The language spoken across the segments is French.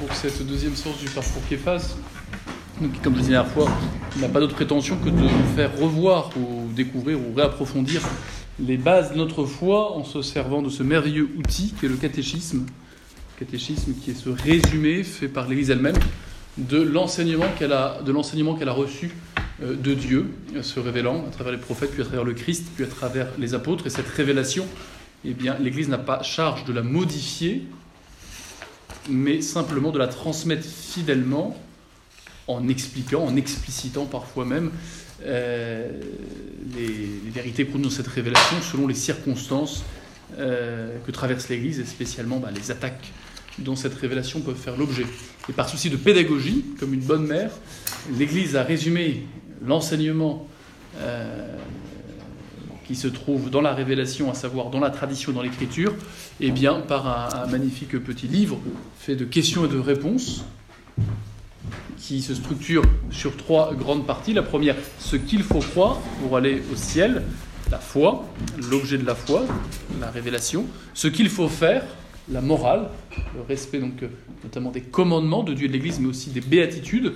pour cette deuxième source du parcours Képhas, donc, comme je disais la dernière fois, n'a pas d'autre prétention que de nous faire revoir ou découvrir ou réapprofondir les bases de notre foi en se servant de ce merveilleux outil qu'est le catéchisme. catéchisme qui est ce résumé fait par l'Église elle-même de l'enseignement qu'elle a, de l'enseignement qu'elle a reçu euh, de Dieu, se révélant à travers les prophètes, puis à travers le Christ, puis à travers les apôtres. Et cette révélation, eh bien, l'Église n'a pas charge de la modifier, mais simplement de la transmettre fidèlement en expliquant, en explicitant parfois même euh, les, vérités contenues dans cette révélation selon les circonstances euh, que traverse l'Église et spécialement bah, les attaques dont cette révélation peut faire l'objet. Et par souci de pédagogie, comme une bonne mère, l'Église a résumé l'enseignement euh, qui se trouve dans la révélation, à savoir dans la tradition, dans l'écriture, eh bien par un, un magnifique petit livre fait de questions et de réponses qui se structure sur trois grandes parties. La première, ce qu'il faut croire pour aller au ciel, la foi, l'objet de la foi, la révélation, ce qu'il faut faire, la morale, le respect donc notamment des commandements de Dieu et de l'Église, mais aussi des béatitudes.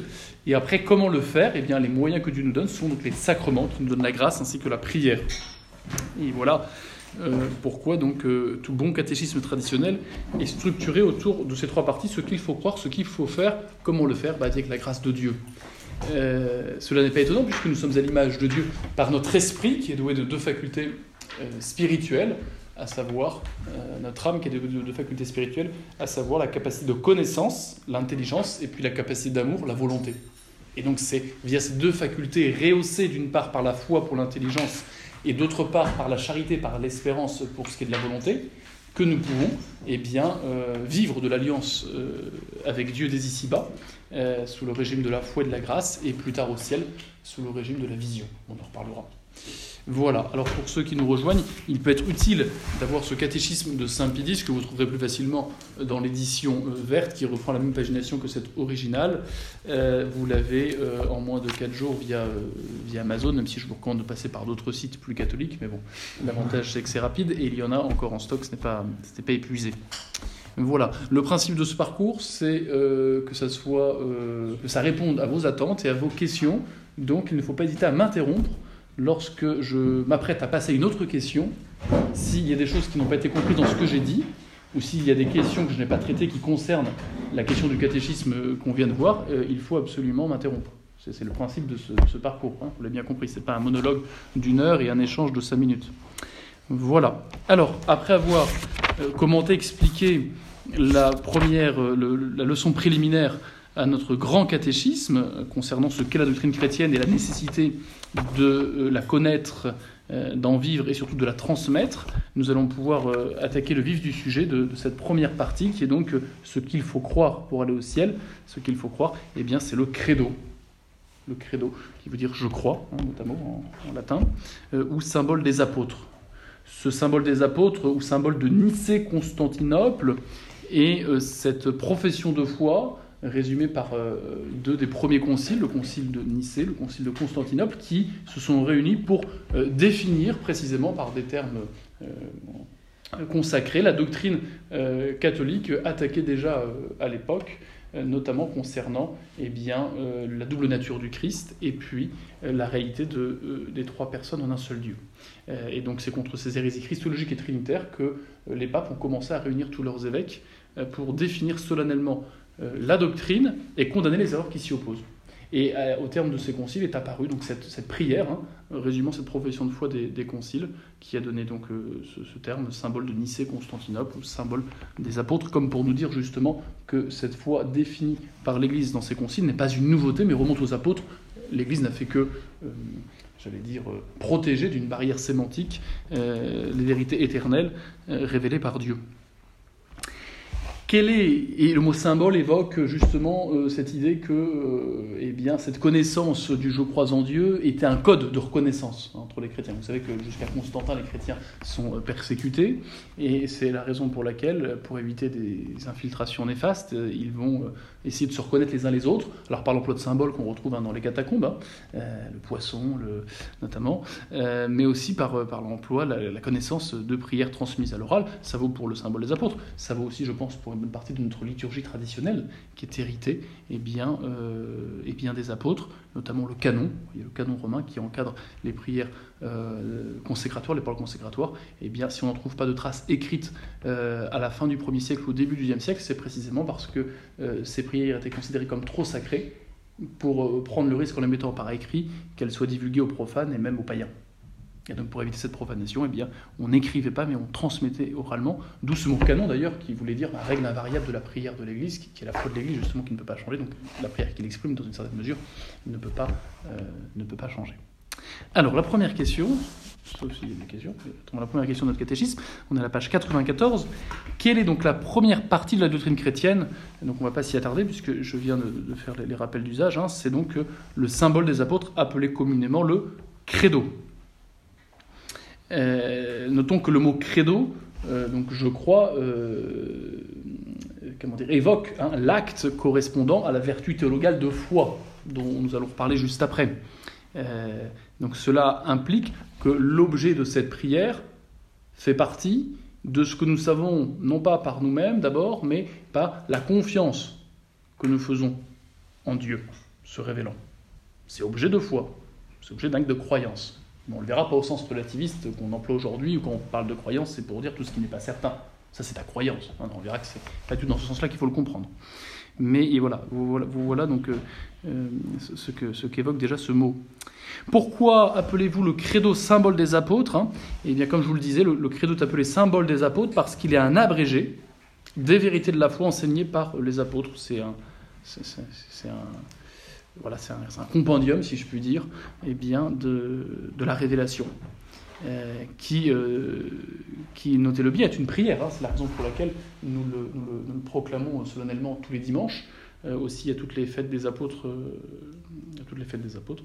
Et après, comment le faire? Eh bien, les moyens que Dieu nous donne sont donc les sacrements qui nous donnent la grâce ainsi que la prière. Et voilà euh, pourquoi donc euh, tout bon catéchisme traditionnel est structuré autour de ces trois parties ce qu'il faut croire, ce qu'il faut faire, comment le faire bah, avec la grâce de Dieu. Euh, cela n'est pas étonnant puisque nous sommes à l'image de Dieu par notre esprit qui est doué de deux facultés spirituelles, à savoir notre âme qui est douée de deux facultés spirituelles, à savoir la capacité de connaissance, l'intelligence, et puis la capacité d'amour, la volonté. Et donc c'est via ces deux facultés rehaussées d'une part par la foi pour l'intelligence et d'autre part par la charité, par l'espérance pour ce qui est de la volonté, que nous pouvons eh bien, euh, vivre de l'alliance euh, avec Dieu dès ici-bas, euh, sous le régime de la foi et de la grâce, et plus tard au ciel, sous le régime de la vision. On en reparlera. Voilà, alors pour ceux qui nous rejoignent, il peut être utile d'avoir ce catéchisme de Saint-Pédis que vous trouverez plus facilement dans l'édition euh, verte qui reprend la même pagination que cette originale. Euh, vous l'avez euh, en moins de 4 jours via, via Amazon, même si je vous recommande de passer par d'autres sites plus catholiques, mais bon, l'avantage c'est que c'est rapide et il y en a encore en stock, ce n'est pas, pas épuisé. Voilà, le principe de ce parcours, c'est que ça que ça réponde à vos attentes et à vos questions. Donc, il ne faut pas hésiter à m'interrompre lorsque je m'apprête à passer une autre question, s'il y a des choses qui n'ont pas été comprises dans ce que j'ai dit, ou s'il y a des questions que je n'ai pas traitées qui concernent la question du catéchisme qu'on vient de voir, euh, il faut absolument m'interrompre. C'est le principe de ce, parcours, hein, vous l'avez bien compris. Ce n'est pas un monologue d'une heure et un échange de cinq minutes. Voilà. Alors, après avoir euh, commenté, expliqué la première, euh, la leçon préliminaire à notre grand catéchisme concernant ce qu'est la doctrine chrétienne et la nécessité de euh, la connaître, euh, d'en vivre et surtout de la transmettre, nous allons pouvoir euh, attaquer le vif du sujet de, cette première partie qui est donc ce qu'il faut croire pour aller au ciel. Ce qu'il faut croire, eh bien, c'est le credo. Le credo, qui veut dire je crois, hein, notamment en, en latin, ou symbole des apôtres. Ce symbole des apôtres, ou symbole de Nicée-Constantinople, est cette profession de foi résumé par euh, deux des premiers conciles, le concile de Nicée, le concile de Constantinople, qui se sont réunis pour euh, définir précisément par des termes euh, consacrés la doctrine catholique attaquée déjà à l'époque, notamment concernant eh bien, la double nature du Christ et puis la réalité de, des trois personnes en un seul Dieu. et donc c'est contre ces hérésies christologiques et trinitaires que les papes ont commencé à réunir tous leurs évêques pour définir solennellement la doctrine et condamner les erreurs qui s'y opposent. Et euh, au terme de ces conciles est apparue donc cette, prière, hein, résumant cette profession de foi des, conciles, qui a donné donc euh, ce, terme, symbole de Nicée-Constantinople, symbole des apôtres, comme pour nous dire justement que cette foi définie par l'Église dans ces conciles n'est pas une nouveauté, mais remonte aux apôtres. L'Église n'a fait que, j'allais dire, protéger d'une barrière sémantique les vérités éternelles révélées par Dieu. Quel est, et le mot symbole évoque justement euh, cette idée que euh, eh bien, cette connaissance du je crois en Dieu était un code de reconnaissance entre les chrétiens. Vous savez que jusqu'à Constantin, les chrétiens sont euh, persécutés, et c'est la raison pour laquelle, pour éviter des infiltrations néfastes, ils vont essayer de se reconnaître les uns les autres, alors par l'emploi de symboles qu'on retrouve hein, dans les catacombes, hein, le poisson notamment, mais aussi par, par l'emploi, la, la, connaissance de prières transmises à l'oral. Ça vaut pour le symbole des apôtres, ça vaut aussi, je pense, pour une bonne partie de notre liturgie traditionnelle qui est héritée eh bien, euh, eh bien des apôtres, notamment le canon, le canon romain qui encadre les prières euh, consécratoires, les paroles consécratoires. Eh bien, si on n'en trouve pas de traces écrites euh, à la fin du 1er siècle ou au début du 2e siècle, c'est précisément parce que ces prières étaient considérées comme trop sacrées pour prendre le risque en les mettant par écrit qu'elles soient divulguées aux profanes et même aux païens. Et donc pour éviter cette profanation, eh bien, on n'écrivait pas, mais on transmettait oralement, d'où ce mot canon d'ailleurs, qui voulait dire la règle invariable de la prière de l'Église, qui, est la foi de l'Église justement, qui ne peut pas changer. Donc la prière qu'il exprime dans une certaine mesure ne peut pas, euh, ne peut pas changer. Alors la première question, sauf s'il y a des questions, la première question de notre catéchisme, on est à la page 94. Quelle est donc la première partie de la doctrine chrétienne? Donc on ne va pas s'y attarder puisque je viens de, faire les, rappels d'usage. Hein. C'est donc le symbole des apôtres appelé communément le credo. Euh, notons que le mot credo, euh, donc je crois, euh, évoque hein, l'acte correspondant à la vertu théologale de foi, dont nous allons reparler juste après. donc cela implique que l'objet de cette prière fait partie de ce que nous savons, non pas par nous-mêmes d'abord, mais par la confiance que nous faisons en Dieu, se révélant. C'est objet de foi, c'est objet d'acte de croyance on ne le verra pas au sens relativiste qu'on emploie aujourd'hui, ou quand on parle de croyance, c'est pour dire tout ce qui n'est pas certain. Ça, c'est ta croyance. on verra que c'est pas tout dans ce sens-là qu'il faut le comprendre. Mais voilà, voilà, donc euh, euh, ce, que, ce qu'évoque déjà ce mot. Pourquoi appelez-vous le credo symbole des apôtres hein? Eh bien, comme je vous le disais, le, credo est appelé symbole des apôtres parce qu'il est un abrégé des vérités de la foi enseignées par les apôtres. C'est un voilà, c'est un, compendium, si je puis dire, eh bien, de, la révélation, euh, qui, euh, qui notez-le bien, est une prière. Hein. c'est la raison pour laquelle nous le, proclamons solennellement tous les dimanches, euh, aussi à toutes les fêtes des apôtres, à toutes les fêtes des apôtres,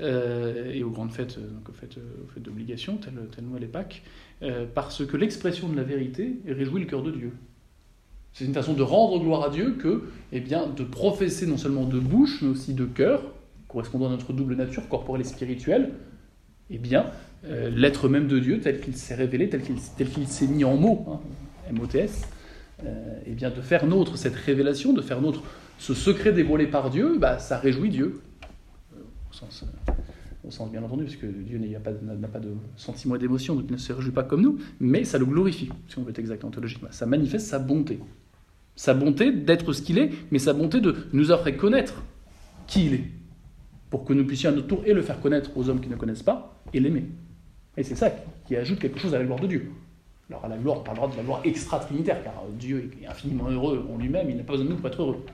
et aux grandes fêtes, donc aux fêtes, d'obligation, telles, telles Noël et Pâques, parce que l'expression de la vérité réjouit le cœur de Dieu. C'est une façon de rendre gloire à Dieu que eh bien, de professer non seulement de bouche, mais aussi de cœur, correspondant à notre double nature, corporelle et spirituelle, eh bien, euh, l'être même de Dieu, tel qu'il s'est révélé, tel qu'il s'est mis en mots, hein, M-O-T-S, euh, eh bien, de faire nôtre cette révélation, de faire nôtre ce secret dévoilé par Dieu, bah, ça réjouit Dieu. Euh, au sens, bien entendu, parce que Dieu n'a pas, pas, de sentiment et d'émotion, donc il ne se réjouit pas comme nous, mais ça le glorifie, si on veut être exact ontologiquement. Ça manifeste sa bonté. Sa bonté d'être ce qu'il est, mais sa bonté de nous offrir connaître qui il est, pour que nous puissions à notre tour et le faire connaître aux hommes qui ne connaissent pas, et l'aimer. Et c'est ça qui ajoute quelque chose à la gloire de Dieu. Alors à la gloire, on parlera de la gloire extra-trinitaire, car Dieu est infiniment heureux en lui-même, il n'a pas besoin de nous pour être heureux.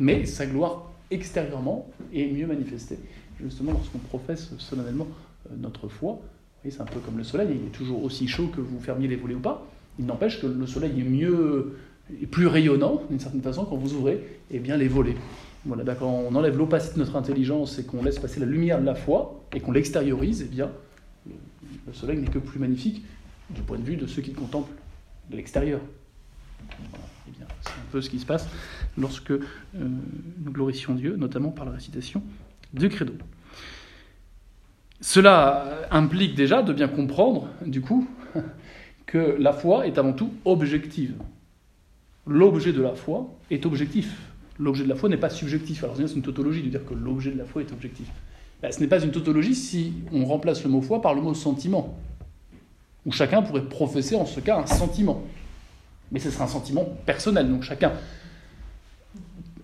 Mais sa gloire extérieurement est mieux manifestée, justement lorsqu'on professe solennellement euh, notre foi. C'est un peu comme le soleil, il est toujours aussi chaud que vous fermiez les volets ou pas. Il n'empêche que le soleil est mieux et plus rayonnant, d'une certaine façon, quand vous ouvrez eh bien, les volets. Voilà, ben, quand on enlève l'opacité de notre intelligence et qu'on laisse passer la lumière de la foi et qu'on l'extériorise, eh bien, le soleil n'est que plus magnifique du point de vue de ceux qui le contemplent de l'extérieur. Eh bien, c'est un peu ce qui se passe lorsque euh, nous glorifions Dieu, notamment par la récitation de credo. Cela implique déjà de bien comprendre, du coup, que la foi est avant tout objective l'objet de la foi est objectif. L'objet de la foi n'est pas subjectif. Alors c'est une tautologie de dire que l'objet de la foi est objectif. Ben, ce n'est pas une tautologie si on remplace le mot foi par le mot sentiment, où chacun pourrait professer en ce cas un sentiment. Mais ce serait un sentiment personnel, donc chacun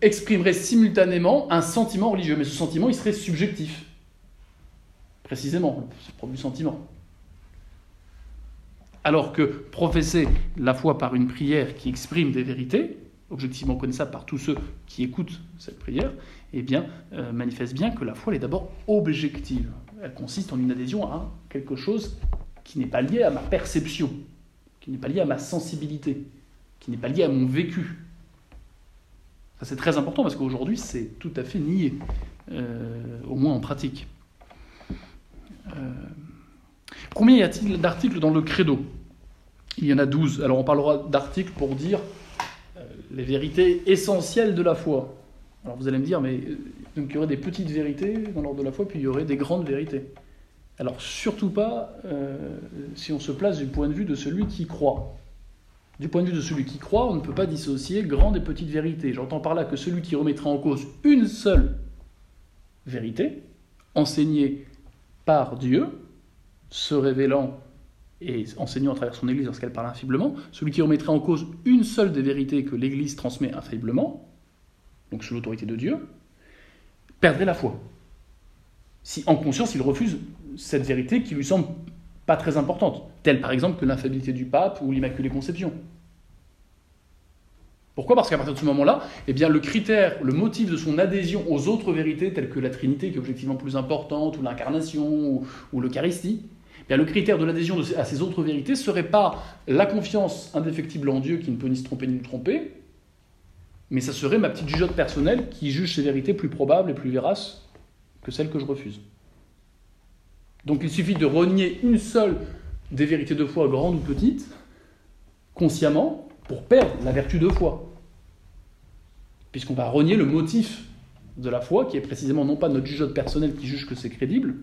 exprimerait simultanément un sentiment religieux, mais ce sentiment, il serait subjectif. Précisément, c'est propre du sentiment. Alors que professer la foi par une prière qui exprime des vérités, objectivement connaissables par tous ceux qui écoutent cette prière, eh bien, euh, manifeste bien que la foi est d'abord objective. Elle consiste en une adhésion à quelque chose qui n'est pas lié à ma perception, qui n'est pas lié à ma sensibilité, qui n'est pas lié à mon vécu. Ça c'est très important parce qu'aujourd'hui c'est tout à fait nié, euh, au moins en pratique. Euh, Combien y a-t-il d'articles dans le credo? Il y en a 12. Alors on parlera d'articles pour dire euh, les vérités essentielles de la foi. Alors vous allez me dire, mais euh, donc il y aurait des petites vérités dans l'ordre de la foi, puis il y aurait des grandes vérités. Alors surtout pas euh, si on se place du point de vue de celui qui croit, Du point de vue de celui qui croit, on ne peut pas dissocier grande et petite vérité. J'entends par là que celui qui remettra en cause une seule vérité, enseignée par Dieu, se révélant et enseignant à travers son Église lorsqu'elle parle infailliblement, celui qui remettrait en cause une seule des vérités que l'Église transmet infailliblement, donc sous l'autorité de Dieu, perdrait la foi. Si en conscience il refuse cette vérité qui lui semble pas très importante, telle par exemple que l'infaillibilité du pape ou l'Immaculée Conception. Pourquoi? Parce qu'à partir de ce moment-là, eh bien, le critère, le motif de son adhésion aux autres vérités, telles que la Trinité, qui est objectivement plus importante, ou l'incarnation, ou, l'Eucharistie, bien, le critère de l'adhésion à ces autres vérités serait pas la confiance indéfectible en Dieu qui ne peut ni se tromper ni nous tromper, mais ça serait ma petite jugeote personnelle qui juge ces vérités plus probables et plus véraces que celles que je refuse. Donc il suffit de renier une seule des vérités de foi, grande ou petite, consciemment, pour perdre la vertu de foi. Puisqu'on va renier le motif de la foi, qui est précisément non pas notre jugeote personnelle qui juge que c'est crédible,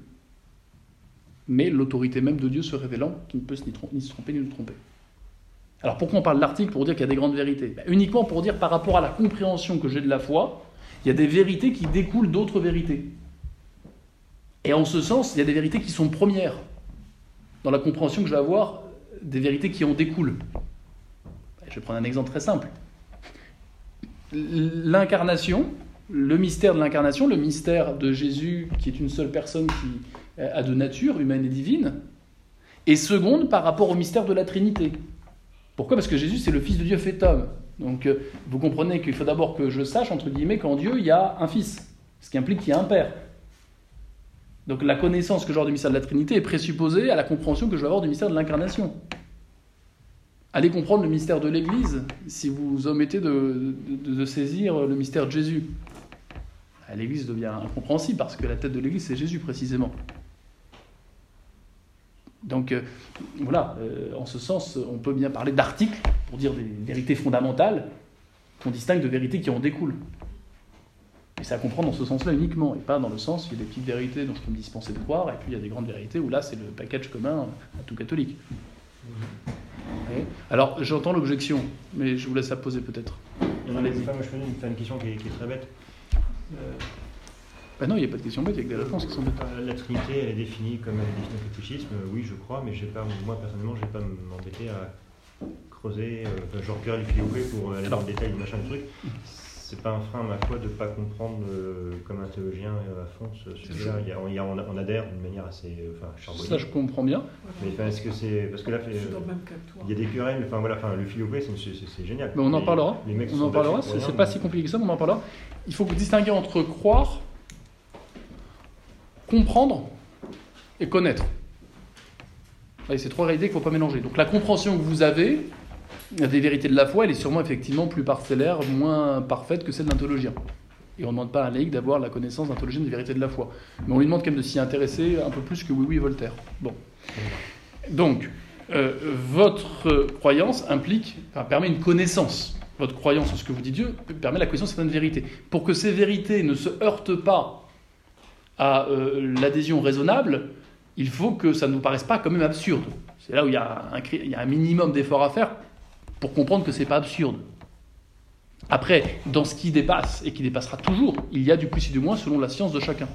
mais l'autorité même de Dieu se révélant, qui ne peut ni, se tromper ni nous tromper. Alors pourquoi on parle de l'article Pour dire qu'il y a des grandes vérités? Ben, uniquement pour dire par rapport à la compréhension que j'ai de la foi, il y a des vérités qui découlent d'autres vérités. Et en ce sens, il y a des vérités qui sont premières dans la compréhension que je vais avoir des vérités qui en découlent. Je vais prendre un exemple très simple. L'incarnation, le mystère de l'incarnation, le mystère de Jésus qui est une seule personne qui a deux natures, humaine et divine, est seconde par rapport au mystère de la Trinité. Pourquoi? Parce que Jésus, c'est le Fils de Dieu fait homme. Donc euh, vous comprenez qu'il faut d'abord que je sache, entre guillemets, qu'en Dieu, il y a un Fils, ce qui implique qu'il y a un Père. Donc la connaissance que j'ai du mystère de la Trinité est présupposée à la compréhension que je vais avoir du mystère de l'incarnation. Allez comprendre le mystère de l'Église si vous omettez de, saisir le mystère de Jésus. L'Église devient incompréhensible parce que la tête de l'Église c'est Jésus précisément. Donc euh, voilà, euh, en ce sens, on peut bien parler d'articles pour dire des vérités fondamentales qu'on distingue de vérités qui en découlent. Et c'est à comprendre dans ce sens-là uniquement, et pas dans le sens, il y a des petites vérités dont je peux me dispenser de croire, et puis il y a des grandes vérités où là, c'est le package commun à tout catholique. Alors, j'entends l'objection, mais je vous laisse la poser peut-être. moi, je une question qui est, très bête. Euh... Bah non, il n'y a pas de question bête, il y a que des réponses qui sont bêtes. Euh, la Trinité, elle est définie comme elle est définie au catéchisme, oui, je crois, mais pas, moi, personnellement, je ne vais pas m'embêter à creuser, euh, genre Pierre les pour aller dans le détail, machin, le truc c'est pas un frein à ma foi de ne pas comprendre euh, comme un théologien euh, à fond ce sujet-là. on, adhère d'une manière assez euh, enfin, Ça, je comprends bien. Mais est-ce que c'est. Parce que là, il y a des querelles, enfin voilà, enfin, le c'est génial. Mais on en parlera. on en parlera, c'est pas si compliqué que ça, mais on en parlera. Il faut distinguer entre croire, comprendre et connaître. C'est trois réalités qu'il ne faut pas mélanger. Donc la compréhension que vous avez, des vérités de la foi, elle est sûrement effectivement plus parcellaire, moins parfaite que celle d'un théologien. Et on ne demande pas à un laïc d'avoir la connaissance d'un théologien des vérités de la foi. Mais on lui demande quand même de s'y intéresser un peu plus que oui, oui, Voltaire. Bon. Donc, euh, votre croyance implique, enfin, permet une connaissance. Votre croyance en ce que vous dit Dieu permet la connaissance de certaines vérités. Pour que ces vérités ne se heurtent pas à euh, l'adhésion raisonnable, il faut que ça ne nous paraisse pas quand même absurde. C'est là où il y a un, minimum d'effort à faire pour comprendre que ce n'est pas absurde. Après, dans ce qui dépasse, et qui dépassera toujours, il y a du plus et du moins selon la science de chacun.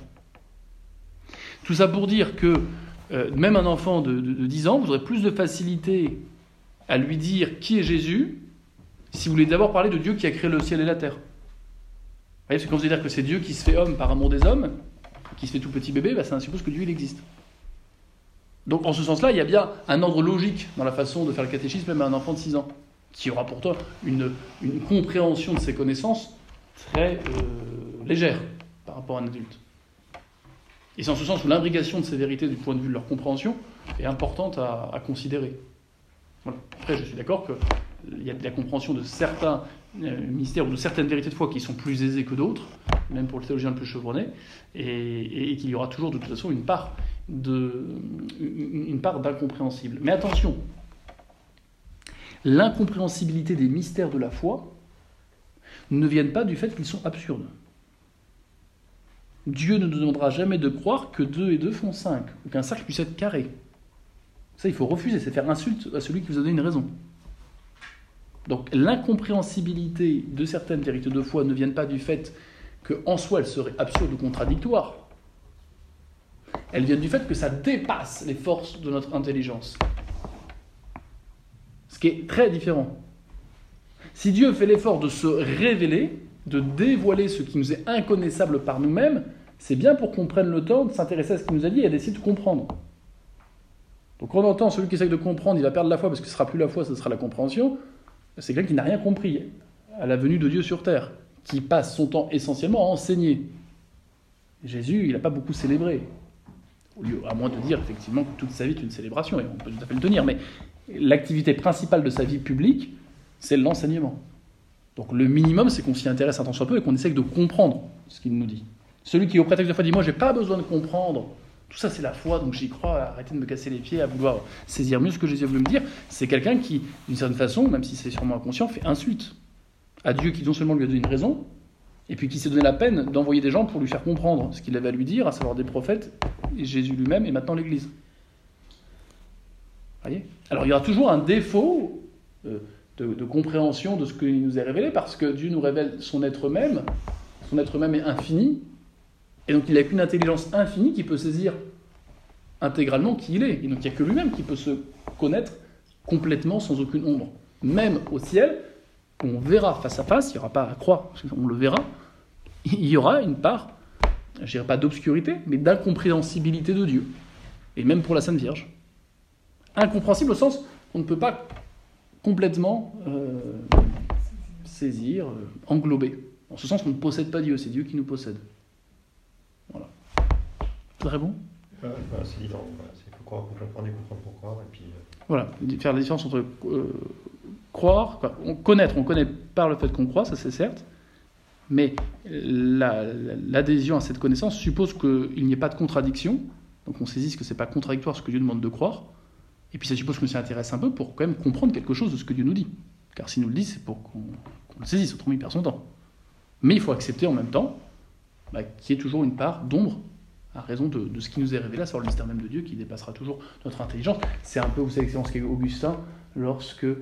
Tout ça pour dire que euh, même un enfant de, 10 ans, vous aurez plus de facilité à lui dire qui est Jésus si vous voulez d'abord parler de Dieu qui a créé le ciel et la terre. Vous voyez, c'est quand vous allez dire que c'est Dieu qui se fait homme par amour des hommes, qui se fait tout petit bébé, bah, ça suppose que Dieu il existe. Donc en ce sens-là, il y a bien un ordre logique dans la façon de faire le catéchisme même à un enfant de 6 ans qui aura pour toi une, compréhension de ses connaissances très euh, légère par rapport à un adulte. Et c'est en ce sens où l'imbrication de ces vérités du point de vue de leur compréhension est importante à, considérer. Après, je suis d'accord qu'il y a de la compréhension de certains euh, mystères ou de certaines vérités de foi qui sont plus aisées que d'autres, même pour le théologien le plus chevronné, et, qu'il y aura toujours de toute façon une part une part d'incompréhensible. Mais attention, l'incompréhensibilité des mystères de la foi ne viennent pas du fait qu'ils sont absurdes. Dieu ne nous demandera jamais de croire que 2 et 2 font 5, ou qu'un cercle puisse être carré. Ça, il faut refuser, c'est faire insulte à celui qui vous a donné une raison. Donc l'incompréhensibilité de certaines vérités de foi ne viennent pas du fait qu'en soi elles seraient absurdes ou contradictoires. Elles viennent du fait que ça dépasse les forces de notre intelligence. Ce qui est très différent. Si Dieu fait l'effort de se révéler, de dévoiler ce qui nous est inconnaissable par nous-mêmes, c'est bien pour qu'on prenne le temps de s'intéresser à ce qu'il nous a dit et d'essayer de comprendre. Donc on entend celui qui essaye de comprendre, il va perdre la foi parce que ce sera plus la foi, ce sera la compréhension, c'est quelqu'un qui n'a rien compris à la venue de Dieu sur terre, qui passe son temps essentiellement à enseigner. Jésus, il n'a pas beaucoup célébré. Au lieu, à moins de dire effectivement que toute sa vie est une célébration, et on peut tout à fait le tenir, mais l'activité principale de sa vie publique, c'est l'enseignement. Donc le minimum, c'est qu'on s'y intéresse un tant soit peu et qu'on essaye de comprendre ce qu'il nous dit. Celui qui, au prétexte de foi, dit Moi, j'ai pas besoin de comprendre. Tout ça, c'est la foi, donc j'y crois. Arrêtez de me casser les pieds à vouloir saisir mieux ce que Jésus voulu me dire. C'est quelqu'un qui, d'une certaine façon, même si c'est sûrement inconscient, fait insulte à Dieu qui non seulement lui a donné une raison, et puis qui s'est donné la peine d'envoyer des gens pour lui faire comprendre ce qu'il avait à lui dire, à savoir des prophètes, et Jésus lui-même, et maintenant l'Église. Alors il y aura toujours un défaut. Euh, de, compréhension de ce qui nous est révélé, parce que Dieu nous révèle son être même, son être même est infini, et donc il n'a qu'une intelligence infinie qui peut saisir intégralement qui il est. Et donc il n'y a que lui-même qui peut se connaître complètement sans aucune ombre. Même au ciel, on verra face à face, il n'y aura pas à croire, on le verra, il y aura une part, je dirais pas d'obscurité, mais d'incompréhensibilité de Dieu. Et même pour la Sainte Vierge. Incompréhensible au sens qu'on ne peut pas complètement euh, saisir, euh, englober. En ce sens qu'on ne possède pas Dieu, c'est Dieu qui nous possède. Voilà. Très bon? Croire pour croire. Voilà, faire la différence entre croire, on, connaître, on connaît par le fait qu'on croit, ça c'est certes, mais l'adhésion à cette connaissance suppose qu'il n'y ait pas de contradiction, donc on saisisse que ce n'est pas contradictoire ce que Dieu demande de croire, et puis ça suppose qu'on s'y intéresse un peu pour quand même comprendre quelque chose de ce que Dieu nous dit. Car s'il nous le dit, c'est pour qu'on le saisisse, autrement il perd son temps. Mais il faut accepter en même temps bah, qu'il y ait toujours une part d'ombre à raison de, ce qui nous est révélé, savoir le mystère même de Dieu qui dépassera toujours notre intelligence. C'est un peu, vous savez, ce qu'est Augustin lorsque euh,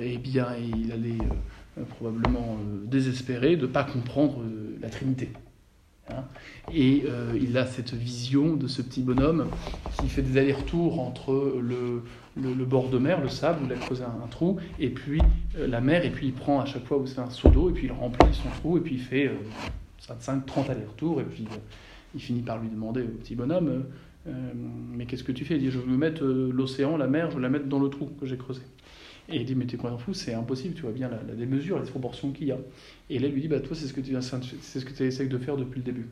eh bien, il allait euh, probablement euh, désespérer de ne pas comprendre la Trinité. Hein. et euh, il a cette vision de ce petit bonhomme qui fait des allers-retours entre le, le, bord de mer, le sable, où il a creusé un, trou, et puis euh, la mer, et puis il prend à chaque fois où c'est un seau d'eau, et puis il remplit son trou, et puis il fait 25, 30 allers-retours, et puis euh, il finit par lui demander au petit bonhomme Mais qu'est-ce que tu fais? Il dit Je veux me mettre l'océan, la mer, je veux la mettre dans le trou que j'ai creusé. Et il dit, mais t'es quoi fou, c'est impossible, tu vois bien la, démesure, les proportions qu'il y a. Et là, il lui dit, bah toi, c'est ce que tu c'est ce que essayes de faire depuis le début.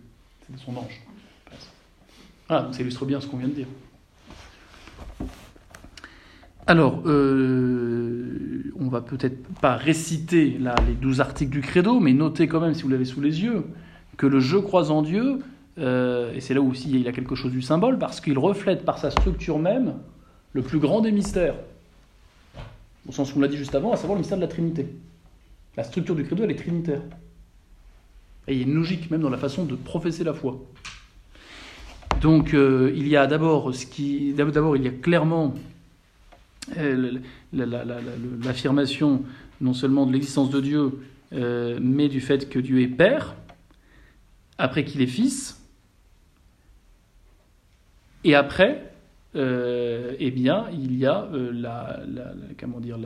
C'est son ange. Voilà, donc ça illustre bien ce qu'on vient de dire. Alors, euh, on va peut-être pas réciter là, les douze articles du credo, mais notez quand même, si vous l'avez sous les yeux, que le je crois en Dieu, euh, et c'est là où aussi il a quelque chose du symbole, parce qu'il reflète par sa structure même le plus grand des mystères au sens où on l'a dit juste avant, à savoir le mystère de la Trinité. La structure du credo, elle est trinitaire. Et il y a une logique même dans la façon de professer la foi. Donc euh, il y a d'abord ce qui, d'abord il y a clairement euh, l'affirmation non seulement de l'existence de Dieu, mais du fait que Dieu est Père, après qu'il est Fils, et après euh, eh bien, il y a euh, la, comment dire,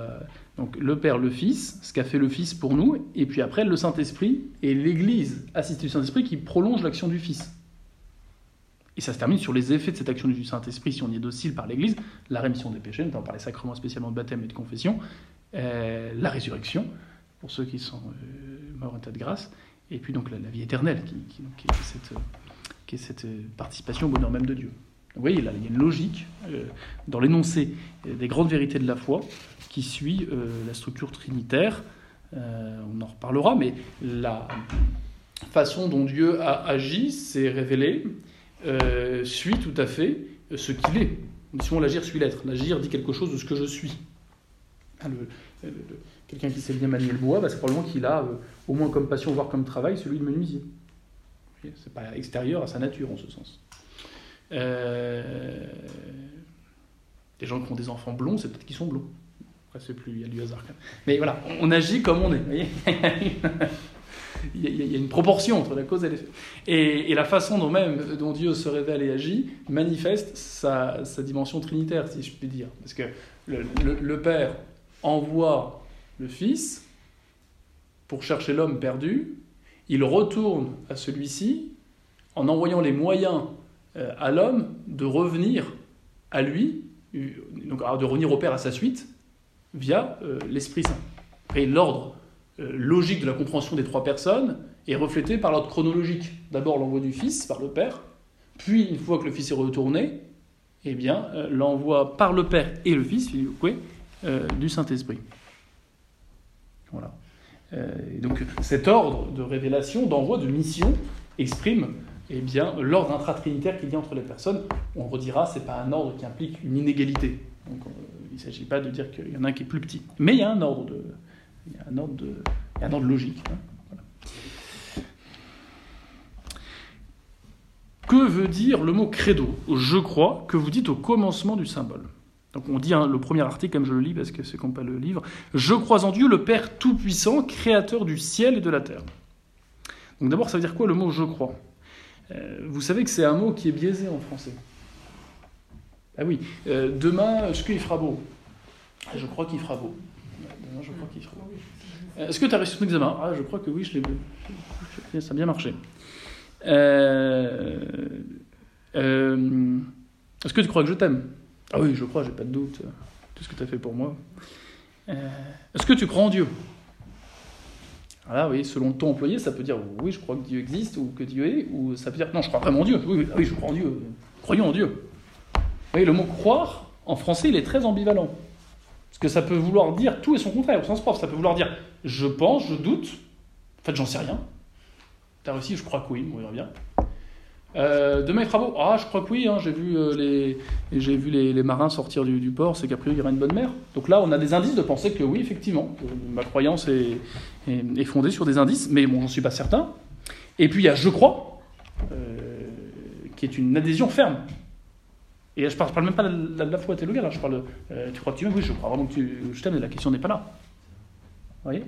donc le Père, le Fils, ce qu'a fait le Fils pour nous, et puis après le Saint-Esprit et l'Église assistée du Saint-Esprit qui prolonge l'action du Fils. Et ça se termine sur les effets de cette action du Saint-Esprit, si on y est docile par l'Église, la rémission des péchés, notamment par les sacrements spécialement de baptême et de confession, euh, la résurrection, pour ceux qui sont morts en état de grâce, et puis donc la, vie éternelle, qui est cette participation au bonheur même de Dieu. Vous voyez, il y a une logique euh, dans l'énoncé des grandes vérités de la foi qui suit euh, la structure trinitaire. Euh, on en reparlera, mais la façon dont Dieu a agi, s'est révélé, suit tout à fait ce qu'il est. Souvent, l'agir suit l'être. L'agir dit quelque chose de ce que je suis. Ah, quelqu'un qui sait bien manier le bois, bah, c'est probablement qu'il a, au moins comme passion, voire comme travail, celui de menuisier. C'est pas extérieur à sa nature en ce sens. Euh, des gens qui ont des enfants blonds, c'est peut-être qu'ils sont blonds. Après, c'est plus, il y a du hasard quand même. Mais voilà, on agit comme on est. Il, y a, une proportion entre la cause et l'effet. Et, la façon dont même dont Dieu se révèle et agit manifeste sa, dimension trinitaire, si je puis dire. Parce que le, Père envoie le Fils pour chercher l'homme perdu, il retourne à celui-ci en envoyant les moyens à l'homme de revenir à lui, euh, donc de revenir au Père à sa suite, via euh, l'Esprit Saint. Et l'ordre logique de la compréhension des trois personnes est reflété par l'ordre chronologique. D'abord l'envoi du Fils par le Père, puis une fois que le Fils est retourné, eh bien l'envoi par le Père et le Fils, du Saint-Esprit. Voilà. donc cet ordre de révélation, d'envoi, de mission exprime eh bien, l'ordre intratrinitaire qu'il y a entre les personnes, on redira, c'est pas un ordre qui implique une inégalité. Donc, euh, il ne s'agit pas de dire qu'il y en a un qui est plus petit. Mais il y a un ordre, de, il y a un ordre, logique. Hein. Que veut dire le mot credo? Je crois que vous dites au commencement du symbole. Donc on dit hein, le premier article, comme je le lis parce que c'est comme pas le livre. Je crois en Dieu, le Père Tout-Puissant, créateur du ciel et de la terre. Donc d'abord, ça veut dire quoi le mot je crois? Vous savez que c'est un mot qui est biaisé en français. Ah oui, euh, demain, est-ce qu'il fera beau? Je crois qu'il fera beau. Demain, je crois qu'il fera beau. Euh, est-ce que tu as réussi ton examen? Ah, je crois que oui, je l'ai. Ça a bien marché. Est-ce que tu crois que je t'aime? Ah oui, je crois, j'ai pas de doute. Tout ce que tu as fait pour moi. Est-ce que tu crois en Dieu? Voilà, oui, selon le ton employé, ça peut dire oui, je crois que Dieu existe ou que Dieu est, ou ça peut dire non, je crois vraiment en Dieu. Oui, oui, je crois en Dieu. Croyons en Dieu. Voyez, le mot croire, en français, il est très ambivalent. Parce que ça peut vouloir dire tout et son contraire, au sens propre. Ça peut vouloir dire je pense, je doute, en fait, j'en sais rien. T'as réussi, je crois que oui, on verra bien. Euh, il fera beau. Ah, je crois que oui, hein, j'ai vu, euh, les, j'ai vu les, marins sortir du, port, c'est qu'a priori il y aura une bonne mer. Donc là, on a des indices de penser que oui, effectivement, ma croyance est, fondée sur des indices, mais bon, j'en suis pas certain. Et puis il y a je crois, euh, qui est une adhésion ferme. Et je parle, parle même pas de la, foi théologale, hein, je parle, tu crois que tu m'aimes? Oui, je crois vraiment que tu, je t'aime, la question n'est pas là. Vous voyez?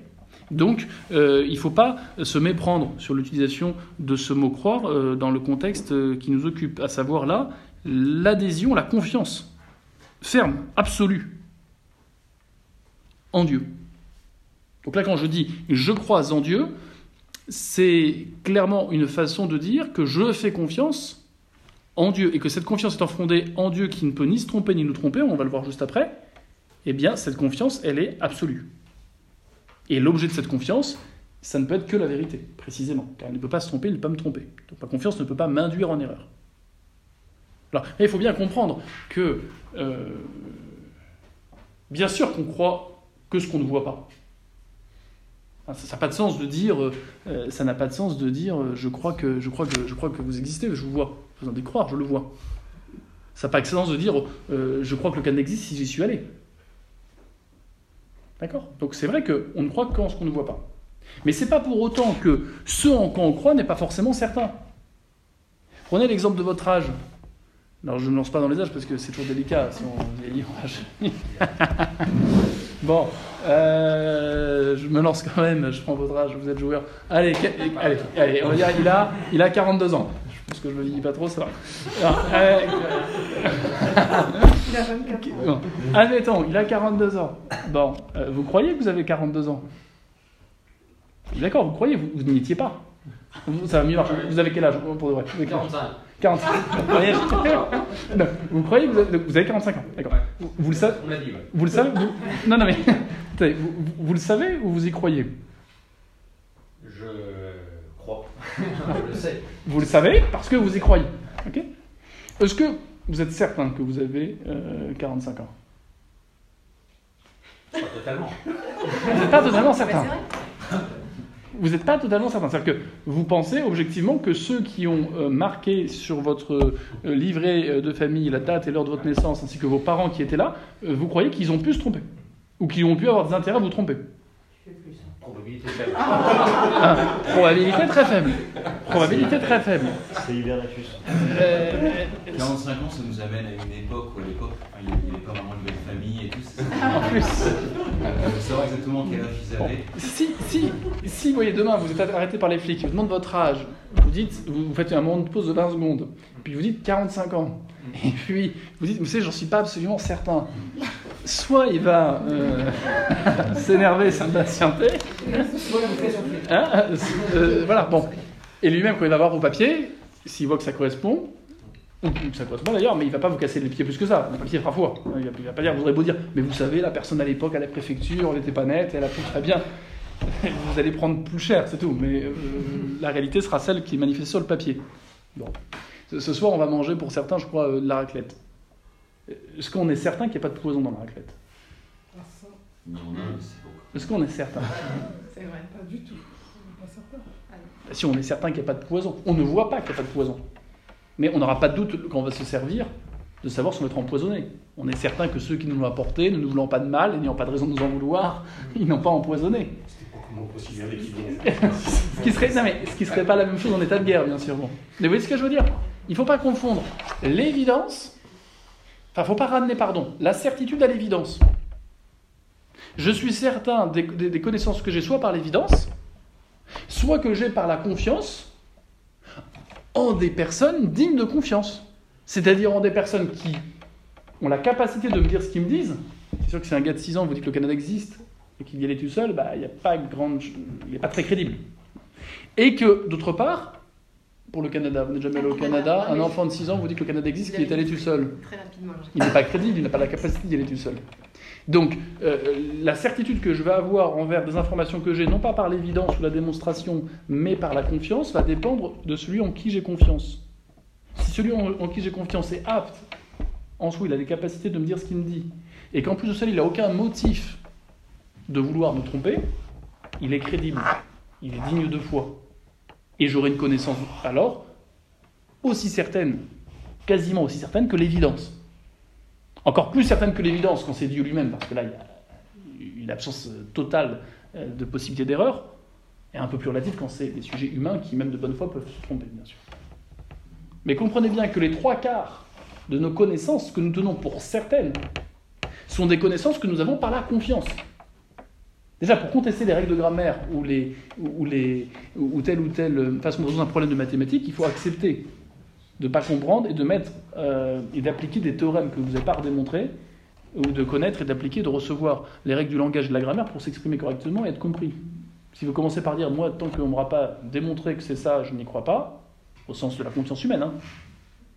Donc, euh, il ne faut pas se méprendre sur l'utilisation de ce mot croire euh, dans le contexte euh, qui nous occupe, à savoir là, l'adhésion, la confiance ferme, absolue en Dieu. Donc là, quand je dis je crois en Dieu, c'est clairement une façon de dire que je fais confiance en Dieu et que cette confiance étant fondée en Dieu qui ne peut ni se tromper ni nous tromper, on va le voir juste après, eh bien cette confiance, elle est absolue. Et l'objet de cette confiance, ça ne peut être que la vérité, précisément. Car il ne peut pas se tromper, il ne peut pas me tromper. Donc ma confiance ne peut pas m'induire en erreur. Alors, il faut bien comprendre que, euh, bien sûr qu'on croit que ce qu'on ne voit pas. Hein, ça n'a pas de sens de dire, euh, pas de sens de dire, euh, je crois que, je crois que, je crois que vous existez, je vous vois. Vous en croire, je le vois. Ça n'a pas de sens de dire, je crois que le Canada existe si j'y suis allé. D'accord? Donc c'est vrai qu'on ne croit qu'en ce qu'on ne voit pas. Mais ce n'est pas pour autant que ce en quoi on croit n'est pas forcément certain. Prenez l'exemple de votre âge. Alors je ne me lance pas dans les âges parce que c'est toujours délicat si on vieillit en âge. bon, euh, je me lance quand même, je prends votre âge, vous êtes joueur. Allez, allez, allez, on va dire il a, il a 42 ans. Pense que je ne le dis pas trop, ça va. Euh, il a 24 ans. Admettons, il a 42 ans. Bon, euh, vous croyez que vous avez 42 ans? D'accord, vous croyez, vous, n'y étiez pas. Ça va mieux marcher. Vous avez quel âge pour de vrai? 45. 45. vous croyez que vous avez, vous avez 45 ans D'accord. Vous, le savez? On l'a dit, ouais. Vous le savez? Non, non, mais. Vous, vous, le savez ou vous y croyez? Je. Je le sais. Vous le savez parce que vous y croyez. Ok Est-ce que vous êtes certain que vous avez 45 euh, ans? Pas totalement. Vous n'êtes pas totalement certain. Vous n'êtes pas totalement certain. C'est-à-dire que vous pensez objectivement que ceux qui ont euh, marqué sur votre euh, livret de famille la date et l'heure de votre naissance, ainsi que vos parents qui étaient là, vous croyez qu'ils ont pu se tromper? Ou qu'ils ont pu avoir des intérêts à vous tromper? Probabilité faible. Ah, probabilité très faible. Probabilité très faible. C'est Hibernatus. Euh, 45 ans, ça nous amène à une époque où à l'époque, il n'y avait pas vraiment de belle famille et tout. en plus, Euh, savoir exactement quel âge ils avaient. si, si, si, vous voyez, demain, vous êtes arrêté par les flics, ils vous demandent votre âge, vous dites, vous vous faites un moment de pause de 20 secondes, puis vous dites 45 ans, et puis vous dites, vous savez, j'en suis pas absolument certain. Soit il va euh, s'énerver, s'impatienter, Hein, euh, voilà, bon. Et lui-même, quand il va voir vos papiers, s'il voit que ça correspond, ou que ça correspond d'ailleurs, mais il va pas vous casser les pieds plus que ça. Le papier foi. Il il va pas dire, vous aurez beau dire, mais vous savez, la personne à l'époque à la préfecture, elle n'était pas nette, elle a fait très bien. Vous allez prendre plus cher, c'est tout. Mais euh, la réalité sera celle qui est manifestée sur le papier. Bon. Ce, soir, on va manger pour certains, je crois, euh, de la raclette. Est-ce qu'on est certain qu'il n'y a pas de poison dans la raclette? Non, non. Est-ce qu'on est certain C'est vrai, pas du tout. On est Pas certain. Si on est certain qu'il n'y a pas de poison, on ne voit pas qu'il n'y a pas de poison. Mais on n'aura pas de doute quand on va se servir de savoir si on va être empoisonné. On est certain que ceux qui nous l'ont apporté, ne nous voulant pas de mal et n'ayant pas de raison de nous en vouloir, ils n'ont pas empoisonné. Ce qui serait, non mais, ce qui serait pas la même chose en état de guerre, bien sûr. Bon. Mais vous voyez ce que je veux dire? Il ne faut pas confondre l'évidence, enfin, il ne faut pas ramener, pardon, la certitude à l'évidence. Je suis certain des, des- des connaissances que j'ai soit par l'évidence, soit que j'ai par la confiance en des personnes dignes de confiance. C'est-à-dire en des personnes qui ont la capacité de me dire ce qu'ils me disent. C'est sûr que si un gars de 6 ans vous dit que le Canada existe et qu'il y allait tout seul, bah, il a pas grande, il n'est pas très crédible. Et que, d'autre part, pour le Canada, vous n'êtes jamais allé au Canada, un enfant de 6 ans vous dit que le Canada existe, qu'il est allé tout seul. Très rapidement. Il n'est pas crédible, il n'a pas la capacité d'y aller tout seul. Donc, euh, la certitude que je vais avoir envers des informations que j'ai, non pas par l'évidence ou la démonstration, mais par la confiance, va dépendre de celui en qui j'ai confiance. Si celui en, qui j'ai confiance est apte, en soi, il a les capacités de me dire ce qu'il me dit, et qu'en plus de ça, il n'a aucun motif de vouloir me tromper, il est crédible, il est digne de foi. Et j'aurai une connaissance alors aussi certaine, quasiment aussi certaine que l'évidence. Encore plus certaine que l'évidence quand c'est Dieu lui-même, parce que là, il y a une absence euh, totale euh, de possibilité d'erreur, et un peu plus relative quand c'est des sujets humains qui, même de bonne foi, peuvent se tromper, bien sûr. Mais comprenez bien que les trois quarts de nos connaissances que nous tenons pour certaines sont des connaissances que nous avons par la confiance. Déjà, pour contester les règles de grammaire ou, les, ou, les, telle ou telle façon de résoudre un problème de mathématiques, il faut accepter de ne pas comprendre et de mettre euh, et d'appliquer des théorèmes que vous n'avez pas démontrés, ou de connaître et d'appliquer, de recevoir les règles du langage et de la grammaire pour s'exprimer correctement et être compris. Si vous commencez par dire, moi, tant qu'on ne m'aura pas démontré que c'est ça, je n'y crois pas, au sens de la confiance humaine, hein,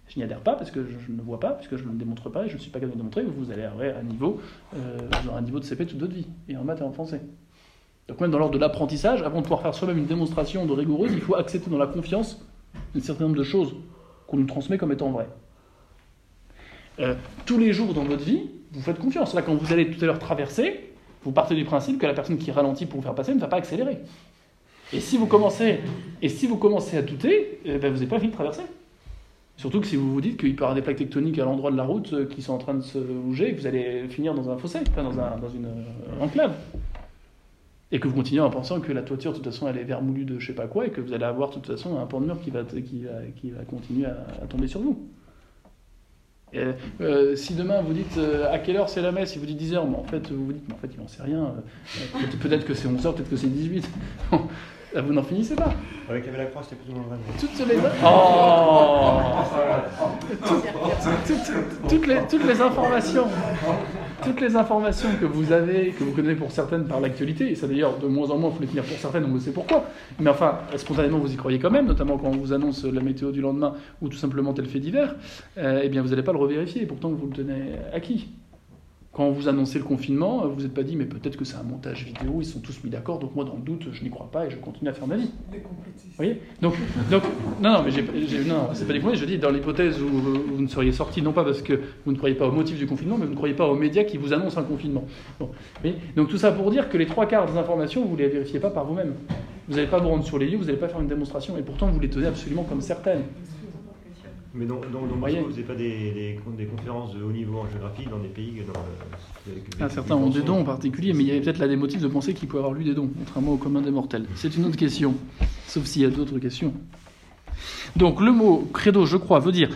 je n'y adhère pas parce que je, ne vois pas, puisque je ne le démontre pas et je ne suis pas capable de démontrer, vous allez avoir un niveau, euh, vous un niveau de CP toute votre vie, et en maths et en français. Donc même dans l'ordre de l'apprentissage, avant de pouvoir faire soi-même une démonstration de rigoureuse, il faut accepter dans la confiance un certain nombre de choses qu'on nous transmet comme étant vraies. Euh, tous les jours dans votre vie, vous faites confiance. Là, quand vous allez tout à l'heure traverser, vous partez du principe que la personne qui ralentit pour vous faire passer ne va pas accélérer. Et si vous commencez, et si vous commencez à douter, eh ben, vous n'avez pas fini de traverser. Surtout que si vous vous dites qu'il peut y avoir des plaques tectoniques à l'endroit de la route euh, qui sont en train de se bouger, vous allez finir dans un fossé, dans, un- dans une euh, enclave. Et que vous continuez en pensant que la toiture, de toute façon, elle est vermoulue de je sais pas quoi, et que vous allez avoir de toute façon un pan de mur qui va, qui va, qui va continuer à, à tomber sur vous. Et, euh, si demain vous dites euh, à quelle heure c'est la messe, il vous dit 10h, mais en fait vous vous dites, mais en fait il n'en sait rien, euh, peut- peut-être que c'est 11h, peut-être que c'est 18. Là, vous n'en finissez pas. Avec la croix, c'était plus ou moins vrai. mais- Toutes les. Oh Toutes- toutes- toutes les, toutes les informations, toutes les informations que vous avez, que vous connaissez pour certaines par l'actualité, et ça d'ailleurs de moins en moins, il faut les tenir pour certaines, on le sait pourquoi, mais enfin, spontanément vous y croyez quand même, notamment quand on vous annonce la météo du lendemain ou tout simplement tel fait divers, euh, eh bien vous n'allez pas le revérifier, pourtant vous le tenez acquis. Quand on vous annoncez le confinement, vous vous êtes pas dit, mais peut-être que c'est un montage vidéo, ils sont tous mis d'accord, donc moi dans le doute, je n'y crois pas et je continue à faire ma vie. Vous voyez donc, donc, non, non, mais j'ai, non, c'est pas des je dis dans l'hypothèse où vous, ne seriez sorti, non pas parce que vous ne croyez pas au motif du confinement, mais vous ne croyez pas aux médias qui vous annoncent un confinement. Bon, donc tout ça pour dire que les trois quarts des informations, vous ne les vérifiez pas par vous-même. Vous n'allez pas vous rendre sur les lieux, vous n'allez pas faire une démonstration, et pourtant vous les tenez absolument comme certaines. Mais donc, donc, donc Voyez. vous n'avez pas des, des, des conférences de haut niveau en géographie dans des pays dans, euh, avec- Ah, certains ont des dons en particulier, mais il y avait peut-être là des motifs de penser qu'il pouvait avoir lu des dons, contrairement au commun des mortels. C'est une autre question, sauf s'il y a d'autres questions. Donc le mot credo, je crois, veut dire.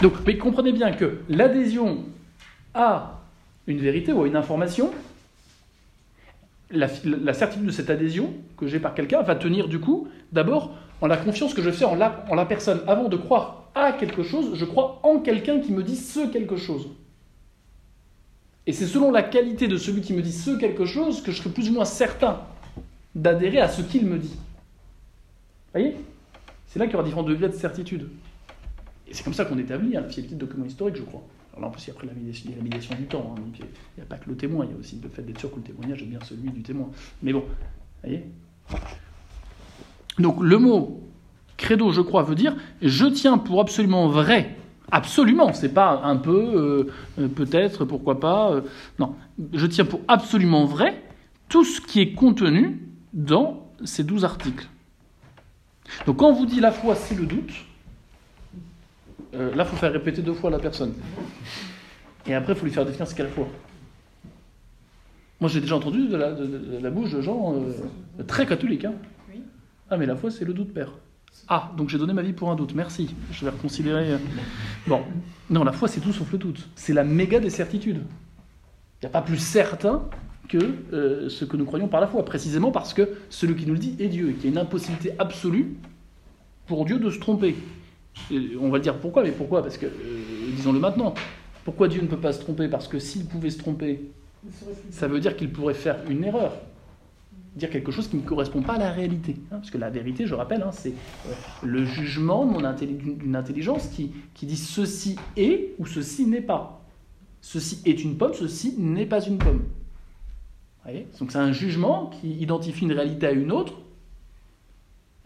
Donc, mais comprenez bien que l'adhésion à une vérité ou à une information, la, la certitude de cette adhésion que j'ai par quelqu'un va tenir du coup d'abord en la confiance que je fais en la, la personne. Avant de croire à quelque chose, je crois en quelqu'un qui me dit ce quelque chose. Et c'est selon la qualité de celui qui me dit ce quelque chose que je serai plus ou moins certain d'adhérer à ce qu'il me dit. Vous voyez? C'est là qu'il y aura différents degrés de certitude. Et c'est comme ça qu'on établit hein, fiabilité de document historique, je crois. Alors là, en plus, il y a après la médiation, la du temps. hein, donc il n'y a pas que le témoin, il y a aussi le fait d'être sûr que le témoignage est bien celui du témoin. Mais bon, vous voyez? Donc le mot credo, je crois, veut dire je tiens pour absolument vrai. Absolument, c'est pas un peu, euh, euh, peut-être, pourquoi pas. euh, non, je tiens pour absolument vrai tout ce qui est contenu dans ces douze articles. Donc quand on vous dit la foi, c'est le doute, là, il faut faire répéter deux fois la personne. Et après, il faut lui faire définir ce qu'est la foi. Moi, j'ai déjà entendu de la, de- la bouche de gens très catholiques. Hein. Ah, mais la foi, c'est le doute, père. Ah, donc j'ai donné ma vie pour un doute. Merci. Je vais reconsidérer. euh. Bon. Non, la foi, c'est tout sauf le doute. C'est la méga des certitudes. Il n'y a pas plus certain que euh, ce que nous croyons par la foi, précisément parce que celui qui nous le dit est Dieu, et qu'il y a une impossibilité absolue pour Dieu de se tromper. On va le dire pourquoi, mais pourquoi? Parce que, euh, disons-le maintenant, pourquoi Dieu ne peut pas se tromper? Parce que s'il pouvait se tromper, ça veut dire qu'il pourrait faire une erreur, dire quelque chose qui ne correspond pas à la réalité. hein, parce que la vérité, je rappelle, hein, c'est euh, le jugement d'une intelligence qui, qui dit ceci est ou ceci n'est pas. Ceci est une pomme, ceci n'est pas une pomme. Voyez? Donc c'est un jugement qui identifie une réalité à une autre.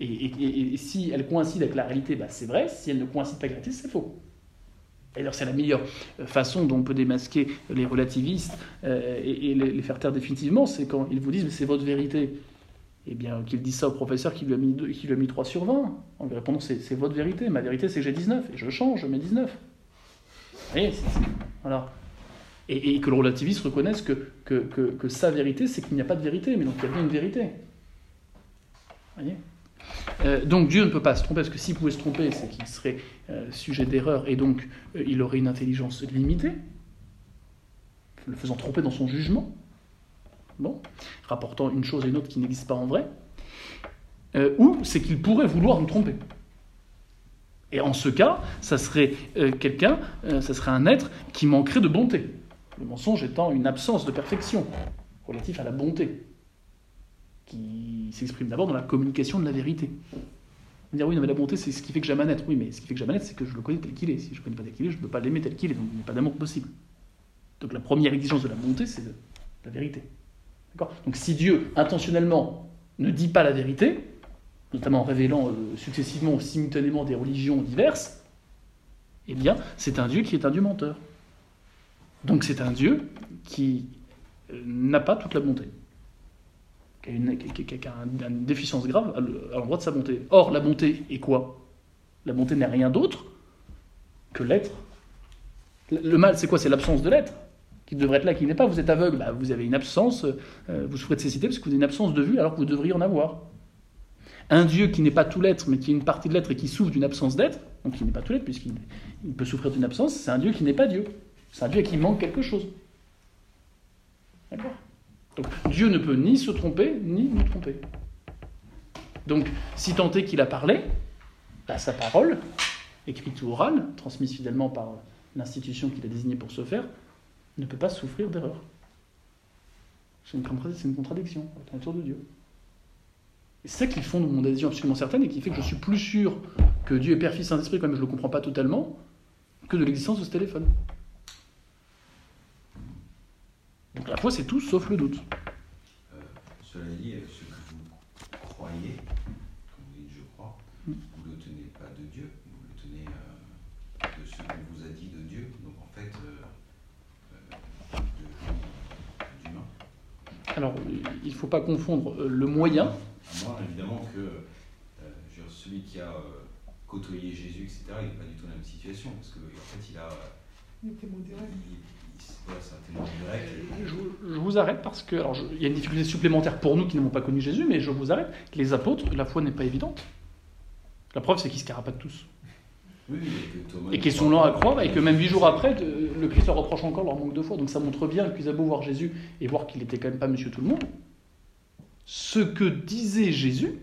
Et si elle coïncide avec la réalité, bah, c'est vrai. Si elle ne coïncide pas avec la réalité, c'est faux. D'ailleurs, c'est la meilleure euh, façon dont on peut démasquer les relativistes euh, et, les, faire taire définitivement, c'est quand ils vous disent mais c'est votre vérité. Eh bien, qu'ils disent ça au professeur qui lui a mis, qui lui a mis 3 sur 20, en lui répondant c'est votre vérité, ma vérité c'est que j'ai 19, et je change, je mets 19. Vous voyez, voilà. Et, et que le relativiste reconnaisse que, que, que, que sa vérité, c'est qu'il n'y a pas de vérité, mais donc il y a bien une vérité. Vous voyez? Euh, donc Dieu ne peut pas se tromper, parce que s'il pouvait se tromper, c'est qu'il serait euh, sujet d'erreur, et donc euh, il aurait une intelligence limitée, le faisant tromper dans son jugement, bon, rapportant une chose et une autre qui n'existent pas en vrai, ou c'est qu'il pourrait vouloir nous tromper. Et en ce cas, ça serait quelqu'un, ça serait un être qui manquerait de bonté. Le mensonge étant une absence de perfection relatif à la bonté, qui s'exprime d'abord dans la communication de la vérité. On va dire oui, mais la bonté, c'est ce qui fait que j'aime. Oui, mais ce qui fait que j'aime c'est que je le connais tel qu'il est. Si je ne connais pas tel qu'il est, je ne peux pas l'aimer tel qu'il est, donc il n'y a pas d'amour possible. Donc la première exigence de la bonté, c'est la vérité. D'accord? Donc si Dieu, intentionnellement, ne dit pas la vérité, notamment en révélant euh, successivement ou simultanément des religions diverses, eh bien, c'est un Dieu qui est un Dieu menteur. Donc c'est un Dieu qui euh, n'a pas toute la bonté, a une, a déficience grave à l'endroit de sa bonté. Or, la bonté est quoi? La bonté n'est rien d'autre que l'être. Le mal, c'est quoi? C'est l'absence de l'être, qui devrait être là, qui n'est pas. Vous êtes aveugle, bah, vous avez une absence, euh, vous souffrez de cécité parce que vous avez une absence de vue alors que vous devriez en avoir. Un Dieu qui n'est pas tout l'être, mais qui est une partie de l'être et qui souffre d'une absence d'être, donc qui n'est pas tout l'être puisqu'il il peut souffrir d'une absence, c'est un Dieu qui n'est pas Dieu. C'est un Dieu à qui manque quelque chose. D'accord? Donc Dieu ne peut ni se tromper, ni nous tromper. Donc, si tant est qu'il a parlé, bah, sa parole, écrite ou orale, transmise fidèlement par l'institution qu'il a désignée pour ce faire, ne peut pas souffrir d'erreur. C'est une, contradiction avec la nature de Dieu. Et c'est ça qui fonde mon adhésion absolument certaine et qui fait que je suis plus sûr que Dieu est Père, Fils, Saint-Esprit, quand même je ne le comprends pas totalement, que de l'existence de ce téléphone. Donc la foi, c'est tout sauf le doute. Euh, cela dit, euh, ce que vous croyez, comme vous dites je crois, Mm. vous ne le tenez pas de Dieu, vous le tenez euh, de ce qu'on vous a dit de Dieu, donc en fait euh, euh, de- d'humain. Alors, il ne faut pas confondre euh, le moyen. À moins évidemment que euh, celui qui a euh, côtoyé Jésus, etc., il n'est pas du tout dans la même situation, parce qu'en fait il a. Il était modéré. il- Je, vous arrête parce que, alors, je- il y a une difficulté supplémentaire pour nous qui n'avons pas connu Jésus, mais je vous arrête. Les apôtres, la foi n'est pas évidente. La preuve, c'est qu'ils se carapatent tous. Oui, et qu'ils sont lents à croire, et que même huit jours après, de- le Christ leur reproche encore leur manque de foi. Donc ça montre bien qu'ils avaient beau voir Jésus et voir qu'il était quand même pas monsieur tout le monde. Ce que disait Jésus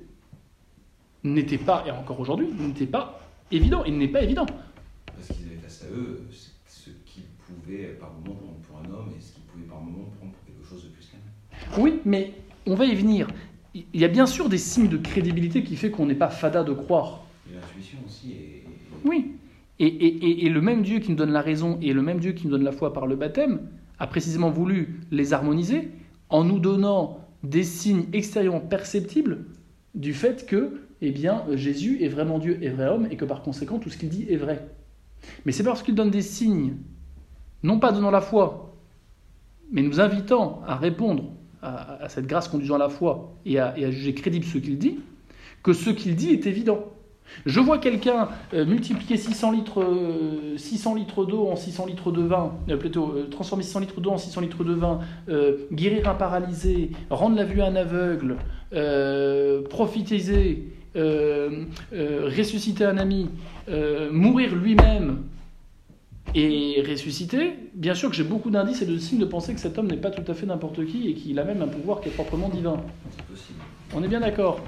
n'était pas, et encore aujourd'hui, n'était pas évident. Il n'est pas évident. Parce qu'ils avaient face à eux pouvaient par moment prendre pour un homme et ce qu'ils pouvaient par moment prendre pour quelque chose de plus qu'un homme. Oui, mais on va y venir. Il y a bien sûr des signes de crédibilité qui fait qu'on n'est pas fada de croire. Et l'intuition aussi est. Oui. Et, et- et- et le même Dieu qui nous donne la raison et le même Dieu qui nous donne la foi par le baptême a précisément voulu les harmoniser en nous donnant des signes extérieurement perceptibles du fait que eh bien, Jésus est vraiment Dieu et vrai homme et que par conséquent tout ce qu'il dit est vrai. Mais c'est parce qu'il donne des signes, non pas donnant la foi, mais nous invitant à répondre à, cette grâce conduisant à la foi et à, juger crédible ce qu'il dit, que ce qu'il dit est évident. Je vois quelqu'un euh, multiplier 600 litres, euh, 600 litres d'eau en 600 litres de vin, euh, plutôt transformer 600 litres d'eau en 600 litres de vin, guérir un paralysé, rendre la vue à un aveugle, prophétiser, euh, ressusciter un ami, mourir lui-même et ressusciter. Bien sûr que j'ai beaucoup d'indices et de signes de penser que cet homme n'est pas tout à fait n'importe qui et qu'il a même un pouvoir qui est proprement divin. On est bien d'accord.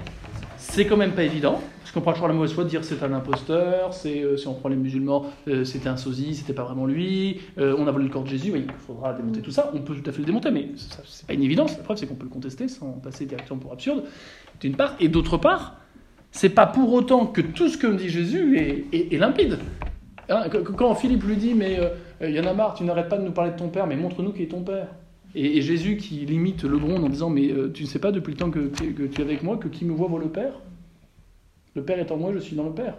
C'est quand même pas évident, parce qu'on prend toujours la mauvaise foi de dire c'est un imposteur, c'est, euh, si on prend les musulmans, euh, c'était un sosie, c'était pas vraiment lui, euh, on a volé le corps de Jésus, il faudra démonter tout ça, on peut tout à fait le démonter, mais c'est pas une évidence, la preuve c'est qu'on peut le contester sans passer directement pour absurde, d'une part, et d'autre part, c'est pas pour autant que tout ce que me dit Jésus est, est- est limpide. Hein, quand Philippe lui dit, mais euh, il y en a marre, tu n'arrêtes pas de nous parler de ton père, mais montre-nous qui est ton père. Et, et Jésus qui limite le gronde en disant, mais euh, tu ne sais pas depuis le temps que, que- que tu es avec moi que qui me voit voit le Père? Le Père est en moi, je suis dans le Père.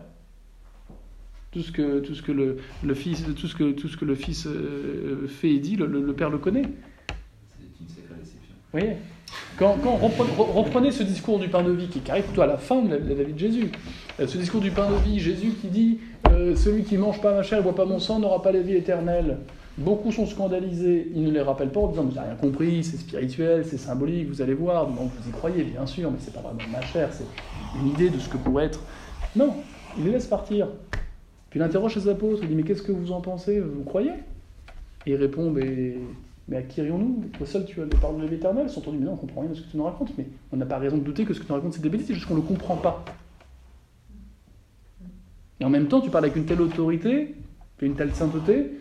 Tout ce que, tout ce que, le, le, fils, tout ce que, tout ce que le Fils euh, fait et dit, le, le- le Père le connaît. C'est une sacrée déception. Vous voyez? Quand, quand reprenez, re- reprenez ce discours du pain de vie qui arrive plutôt à la fin de la, de la vie de Jésus, euh, ce discours du pain de vie, Jésus qui dit euh, Celui qui mange pas ma chair et boit pas mon sang n'aura pas la vie éternelle. Beaucoup sont scandalisés, ils ne les rappellent pas en disant Vous n'avez rien compris, c'est spirituel, c'est symbolique, vous allez voir. Donc vous y croyez, bien sûr, mais c'est pas vraiment ma chair, c'est une idée de ce que pourrait être. Non, il les laisse partir. Puis il interroge ses apôtres, il dit Mais qu'est-ce que vous en pensez? Vous croyez? Et il répond Mais, mais à qui rions-nous? Toi seul, tu as les paroles de l'éternel. Ils sont entendus Mais non, on comprend rien de ce que tu nous racontes. Mais on n'a pas raison de douter que ce que tu nous racontes, c'est des bêtises, c'est juste qu'on ne le comprend pas. Et en même temps, tu parles avec une telle autorité, une telle sainteté,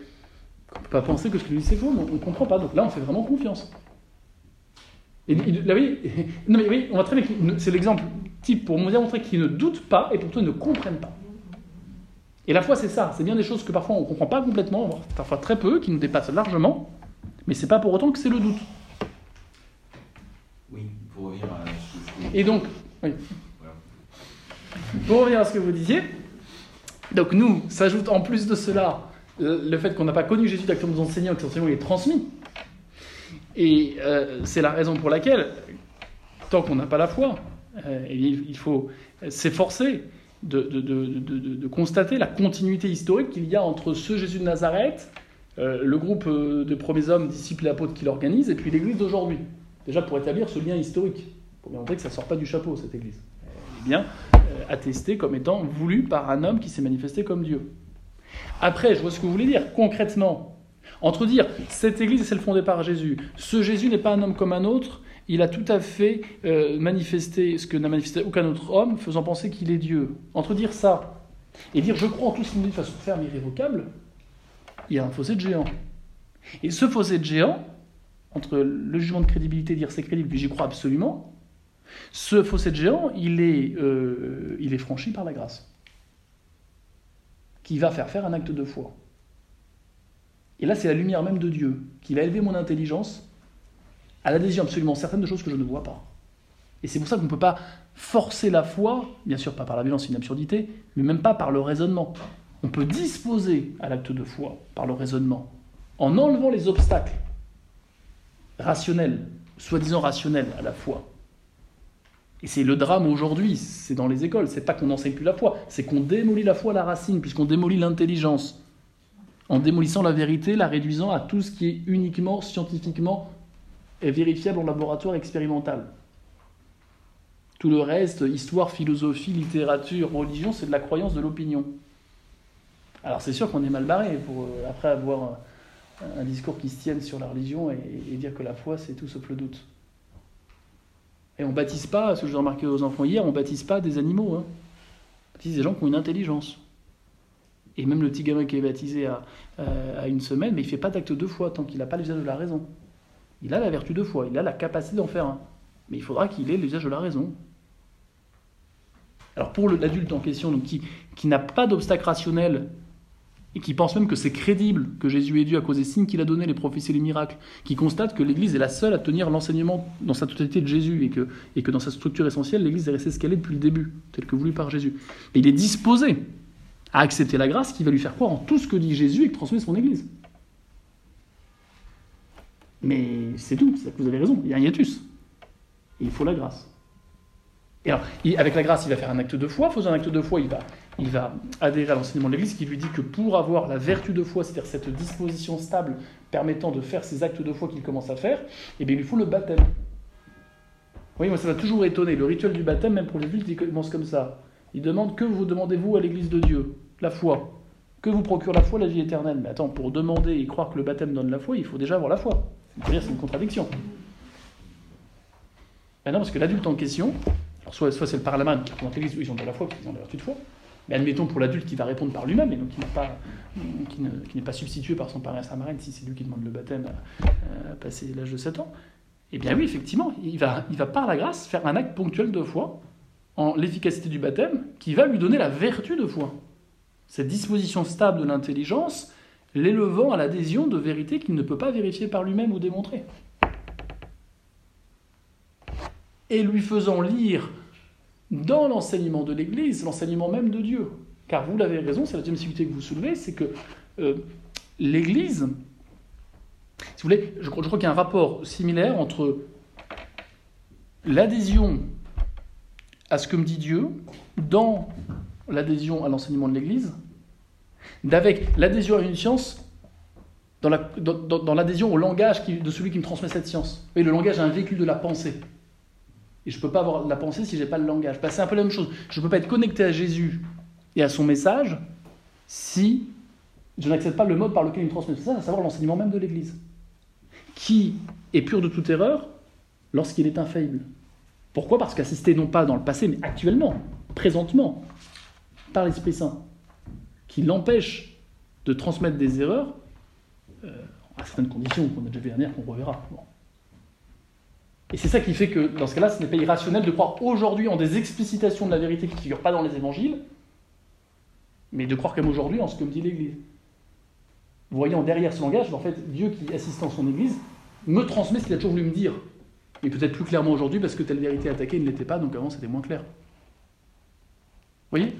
qu'on ne peut pas penser que ce que tu dis c'est faux, mais on ne comprend pas. Donc là, on fait vraiment confiance. Et là, oui, non, mais oui, on va très C'est l'exemple type pour montrer qu'ils ne doutent pas et pourtant ils ne comprennent pas. Et la foi, c'est ça. C'est bien des choses que parfois on ne comprend pas complètement, voire parfois très peu, qui nous dépassent largement, mais c'est pas pour autant que c'est le doute. Oui, pour revenir à ce que Et donc, oui. Voilà. Pour revenir à ce que vous disiez, donc nous, s'ajoute en plus de cela le le fait qu'on n'a pas connu Jésus d'acteur nous enseignant, que enseignement il est transmis. Et euh, c'est la raison pour laquelle, tant qu'on n'a pas la foi, euh, eh il faut s'efforcer de, de- de- de- constater la continuité historique qu'il y a entre ce Jésus de Nazareth, euh, le groupe euh, de premiers hommes, disciples et apôtres qui l'organise, et puis l'Église d'aujourd'hui. Déjà pour établir ce lien historique, pour bien montrer que ça ne sort pas du chapeau, cette Église. Est bien euh, attestée comme étant voulue par un homme qui s'est manifesté comme Dieu. Après, je vois ce que vous voulez dire. Concrètement, entre dire cette Église est celle fondée par Jésus, ce Jésus n'est pas un homme comme un autre, il a tout à fait euh, manifesté ce que n'a manifesté aucun autre homme, faisant penser qu'il est Dieu. Entre dire ça et dire je crois en tout ce qu'il dit de façon ferme et irrévocable, il y a un fossé de géant. Et ce fossé de géant, entre le jugement de crédibilité, dire c'est crédible, puis j'y crois absolument, ce fossé de géant, il est, euh, il est franchi par la grâce qui va faire faire un acte de foi. Et là, c'est la lumière même de Dieu qui va élever mon intelligence à l'adhésion absolument certaine de choses que je ne vois pas. Et c'est pour ça qu'on ne peut pas forcer la foi, bien sûr pas par la violence, c'est une absurdité, mais même pas par le raisonnement. On peut disposer à l'acte de foi par le raisonnement, en enlevant les obstacles rationnels, soi-disant rationnels à la foi. Et c'est le drame aujourd'hui, c'est dans les écoles, c'est pas qu'on n'enseigne plus la foi, c'est qu'on démolit la foi à la racine, puisqu'on démolit l'intelligence, en démolissant la vérité, la réduisant à tout ce qui est uniquement scientifiquement vérifiable en laboratoire expérimental. Tout le reste, histoire, philosophie, littérature, religion, c'est de la croyance, de l'opinion. Alors c'est sûr qu'on est mal barré pour euh, après avoir un, un discours qui se tienne sur la religion et, et dire que la foi c'est tout sauf le doute. Et on baptise pas, ce que j'ai remarqué aux enfants hier, on baptise pas des animaux. Hein. On baptise des gens qui ont une intelligence. Et même le petit gamin qui est baptisé à, à une semaine, mais il fait pas d'acte de foi tant qu'il n'a pas l'usage de la raison. Il a la vertu de foi, il a la capacité d'en faire un. Mais il faudra qu'il ait l'usage de la raison. Alors pour l'adulte en question, qui n'a pas d'obstacle rationnel et qui pense même que c'est crédible que Jésus est Dieu à cause des signes qu'il a donnés, les prophéties et les miracles, qui constate que l'Église est la seule à tenir l'enseignement dans sa totalité de Jésus et que, et que dans sa structure essentielle, l'Église est restée ce qu'elle est depuis le début, telle que voulue par Jésus. Et il est disposé à accepter la grâce qui va lui faire croire en tout ce que dit Jésus et que transmet son Église. Mais c'est tout, c'est vous avez raison, il y a un hiatus. Il faut la grâce. Et alors, avec la grâce, il va faire un acte de foi. Faisant un acte de foi, il va, il va adhérer à l'enseignement de l'Église qui lui dit que pour avoir la vertu de foi, c'est-à-dire cette disposition stable permettant de faire ces actes de foi qu'il commence à faire, eh bien, il lui faut le baptême. Oui, moi, ça m'a toujours étonné. Le rituel du baptême, même pour les adultes, il commence comme ça. Il demande que vous demandez-vous à l'Église de Dieu? La foi. Que vous procure la foi la vie éternelle? Mais attends, pour demander et croire que le baptême donne la foi, il faut déjà avoir la foi. C'est-à-dire, c'est une contradiction. Ben non, parce que l'adulte en question, soit, soit c'est le parlement qui représente l'Église, ils ont de la foi, qu'ils ont de la vertu de foi, mais admettons pour l'adulte qui va répondre par lui-même, et donc qui n'est pas, substitué par son parrain sa marraine, si c'est lui qui demande le baptême à, à passer l'âge de 7 ans, eh bien oui, effectivement, il va, il va par la grâce faire un acte ponctuel de foi en l'efficacité du baptême qui va lui donner la vertu de foi. Cette disposition stable de l'intelligence l'élevant à l'adhésion de vérités qu'il ne peut pas vérifier par lui-même ou démontrer. Et lui faisant lire dans l'enseignement de l'Église, l'enseignement même de Dieu. Car vous l'avez raison, c'est la deuxième difficulté que vous soulevez, c'est que euh, l'Église, si vous voulez, je crois, qu'il y a un rapport similaire entre l'adhésion à ce que me dit Dieu dans l'adhésion à l'enseignement de l'Église, d'avec l'adhésion à une science dans la- dans- dans- dans l'adhésion au langage de celui qui me transmet cette science. Voyez, le langage est un véhicule de la pensée. Et je ne peux pas avoir la pensée si je n'ai pas le langage. Bah, c'est un peu la même chose. Je ne peux pas être connecté à Jésus et à son message si je n'accepte pas le mode par lequel il me transmet ça, à savoir l'enseignement même de l'Église, qui est pur de toute erreur lorsqu'il est infaillible. Pourquoi? Parce qu'assisté non pas dans le passé, mais actuellement, présentement, par l'Esprit Saint, qui l'empêche de transmettre des erreurs euh, à certaines conditions qu'on a déjà vu dernière, qu'on reverra. Bon. Et c'est ça qui fait que, dans ce cas-là, ce n'est pas irrationnel de croire aujourd'hui en des explicitations de la vérité qui ne figurent pas dans les évangiles, mais de croire comme aujourd'hui en ce que me dit l'Église. Voyant derrière ce langage, en fait, Dieu qui assiste en son Église me transmet ce qu'il a toujours voulu me dire. Et peut-être plus clairement aujourd'hui parce que telle vérité attaquée ne l'était pas, donc avant c'était moins clair. Vous voyez?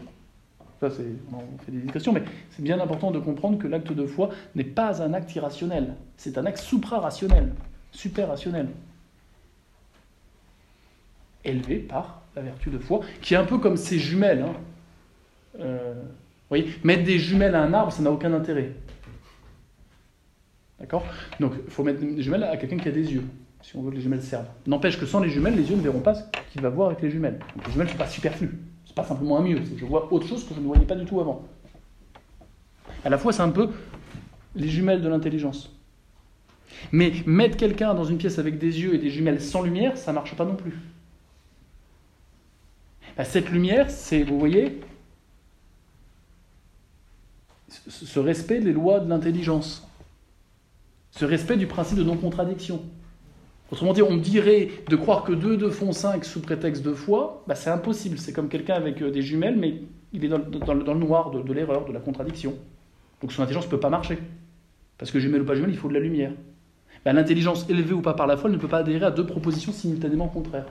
Ça, on fait des digressions, mais c'est bien important de comprendre que l'acte de foi n'est pas un acte irrationnel. C'est un acte supra-rationnel, super-rationnel. Élevé par la vertu de foi, qui est un peu comme ces jumelles. hein. Euh, vous voyez, mettre des jumelles à un arbre, ça n'a aucun intérêt. D'accord? Donc, il faut mettre des jumelles à quelqu'un qui a des yeux, si on veut que les jumelles servent. N'empêche que sans les jumelles, les yeux ne verront pas ce qu'il va voir avec les jumelles. Donc, les jumelles ne sont pas superflues. C'est pas simplement un mieux, je vois autre chose que je ne voyais pas du tout avant. À la fois, c'est un peu les jumelles de l'intelligence. Mais mettre quelqu'un dans une pièce avec des yeux et des jumelles sans lumière, ça marche pas non plus. Bah, cette lumière, c'est, vous voyez, ce respect des lois de l'intelligence, ce respect du principe de non-contradiction. Autrement dit, on dirait de croire que 2 2 font 5 sous prétexte de foi, bah, c'est impossible. C'est comme quelqu'un avec euh, des jumelles, mais il est dans, le- noir de, l'erreur, de la contradiction. Donc son intelligence ne peut pas marcher. Parce que jumelle ou pas jumelle, il faut de la lumière. L'intelligence élevée ou pas par la foi ne peut pas adhérer à deux propositions simultanément contraires.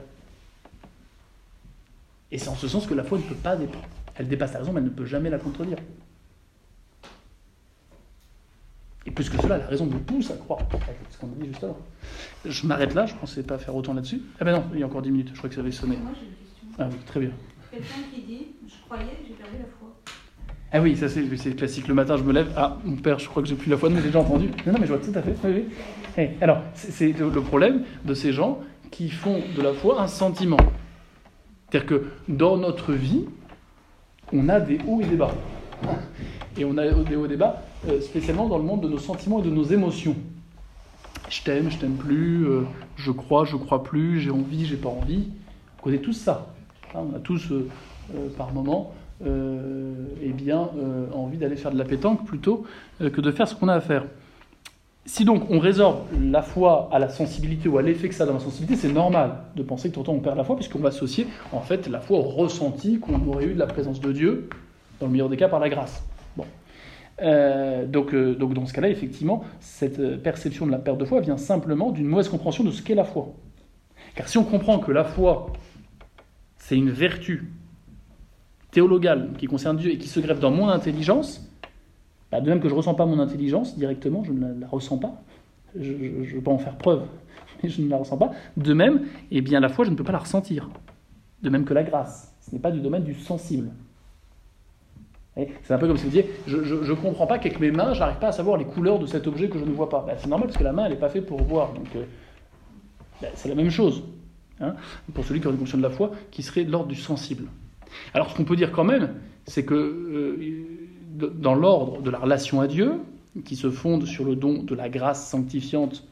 Et c'est en ce sens que la foi ne peut pas dépendre. Elle dépasse la raison, mais elle ne peut jamais la contredire. Et plus que cela, la raison nous pousse à croire. C'est ce qu'on a dit juste avant. Je m'arrête là, je ne pensais pas faire autant là-dessus. Ah ben non, il y a encore 10 minutes, je crois que ça avait sonné. Moi, j'ai une question. Ah oui, très bien. Quelqu'un qui dit Je croyais, j'ai perdu la foi. Ah oui, ça c'est c'est classique. Le matin, je me lève. Ah, mon père, je crois que j'ai plus la foi, mais j'ai déjà entendu. Non, non, mais je vois tout à fait. Oui, oui. Eh, alors, c'est le problème de ces gens qui font de la foi un sentiment. C'est-à-dire que dans notre vie, on a des hauts et des bas. Et on a des hauts et des bas, euh, spécialement dans le monde de nos sentiments et de nos émotions. Je t'aime, je t'aime plus, euh, je crois, je crois plus, j'ai envie, j'ai pas envie. On connaît tous ça. Hein, on a tous, euh, par moment, eh bien, envie d'aller faire de la pétanque plutôt que de faire ce qu'on a à faire. Si donc on résorbe la foi à la sensibilité ou à l'effet que ça a dans la sensibilité, c'est normal de penser que temps on perd la foi, puisqu'on va associer en fait la foi au ressenti qu'on aurait eu de la présence de Dieu, dans le meilleur des cas par la grâce. Euh, donc, euh, donc dans ce cas-là, effectivement, cette euh, perception de la perte de foi vient simplement d'une mauvaise compréhension de ce qu'est la foi. Car si on comprend que la foi, c'est une vertu théologale qui concerne Dieu et qui se greffe dans mon intelligence, bah, de même que je ne ressens pas mon intelligence directement, je ne la, ressens pas, je ne veux pas en faire preuve, mais je ne la ressens pas. De même, eh bien, la foi, je ne peux pas la ressentir. De même que la grâce. Ce n'est pas du domaine du sensible. C'est un peu comme si vous disiez, je ne comprends pas qu'avec mes mains, je n'arrive pas à savoir les couleurs de cet objet que je ne vois pas. Bah, c'est normal parce que la main, elle n'est pas faite pour voir. Donc, euh, bah, c'est la même chose. hein, pour celui qui a une conscience de la foi, qui serait de l'ordre du sensible. Alors, ce qu'on peut dire quand même, c'est que euh, dans l'ordre de la relation à Dieu, qui se fonde sur le don de la grâce sanctifiante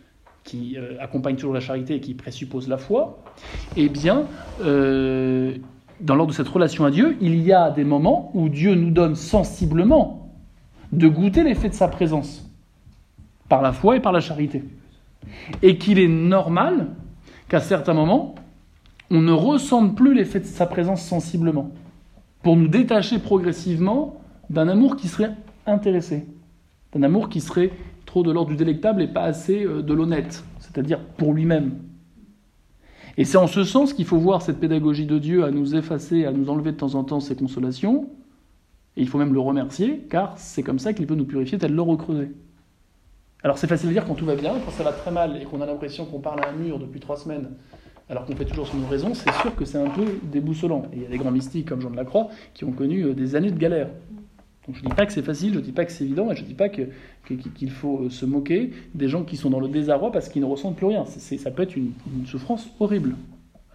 qui euh, accompagne toujours la charité et qui présuppose la foi, eh bien, euh, dans l'ordre de cette relation à Dieu, il y a des moments où Dieu nous donne sensiblement de goûter l'effet de sa présence, par la foi et par la charité. Et qu'il est normal qu'à certains moments, on ne ressente plus l'effet de sa présence sensiblement, pour nous détacher progressivement d'un amour qui serait intéressé, d'un amour qui serait trop de l'ordre du délectable et pas assez euh, de l'honnête, c'est-à-dire pour lui-même. Et c'est en ce sens qu'il faut voir cette pédagogie de Dieu à nous effacer, à nous enlever de temps en temps ses consolations, et il faut même le remercier, car c'est comme ça qu'il peut nous purifier tel l'or au creuset. Alors c'est facile de dire quand tout va bien, quand ça va très mal et qu'on a l'impression qu'on parle à un mur depuis trois semaines, alors qu'on fait toujours son raison, c'est sûr que c'est un peu déboussolant. Et il y a des grands mystiques comme Jean de la Croix qui ont connu euh, des années de galère. Donc je ne dis pas que c'est facile, je ne dis pas que c'est évident, et je ne dis pas qu'il faut euh, se moquer des gens qui sont dans le désarroi parce qu'ils ne ressentent plus rien. Ça peut être une, souffrance horrible,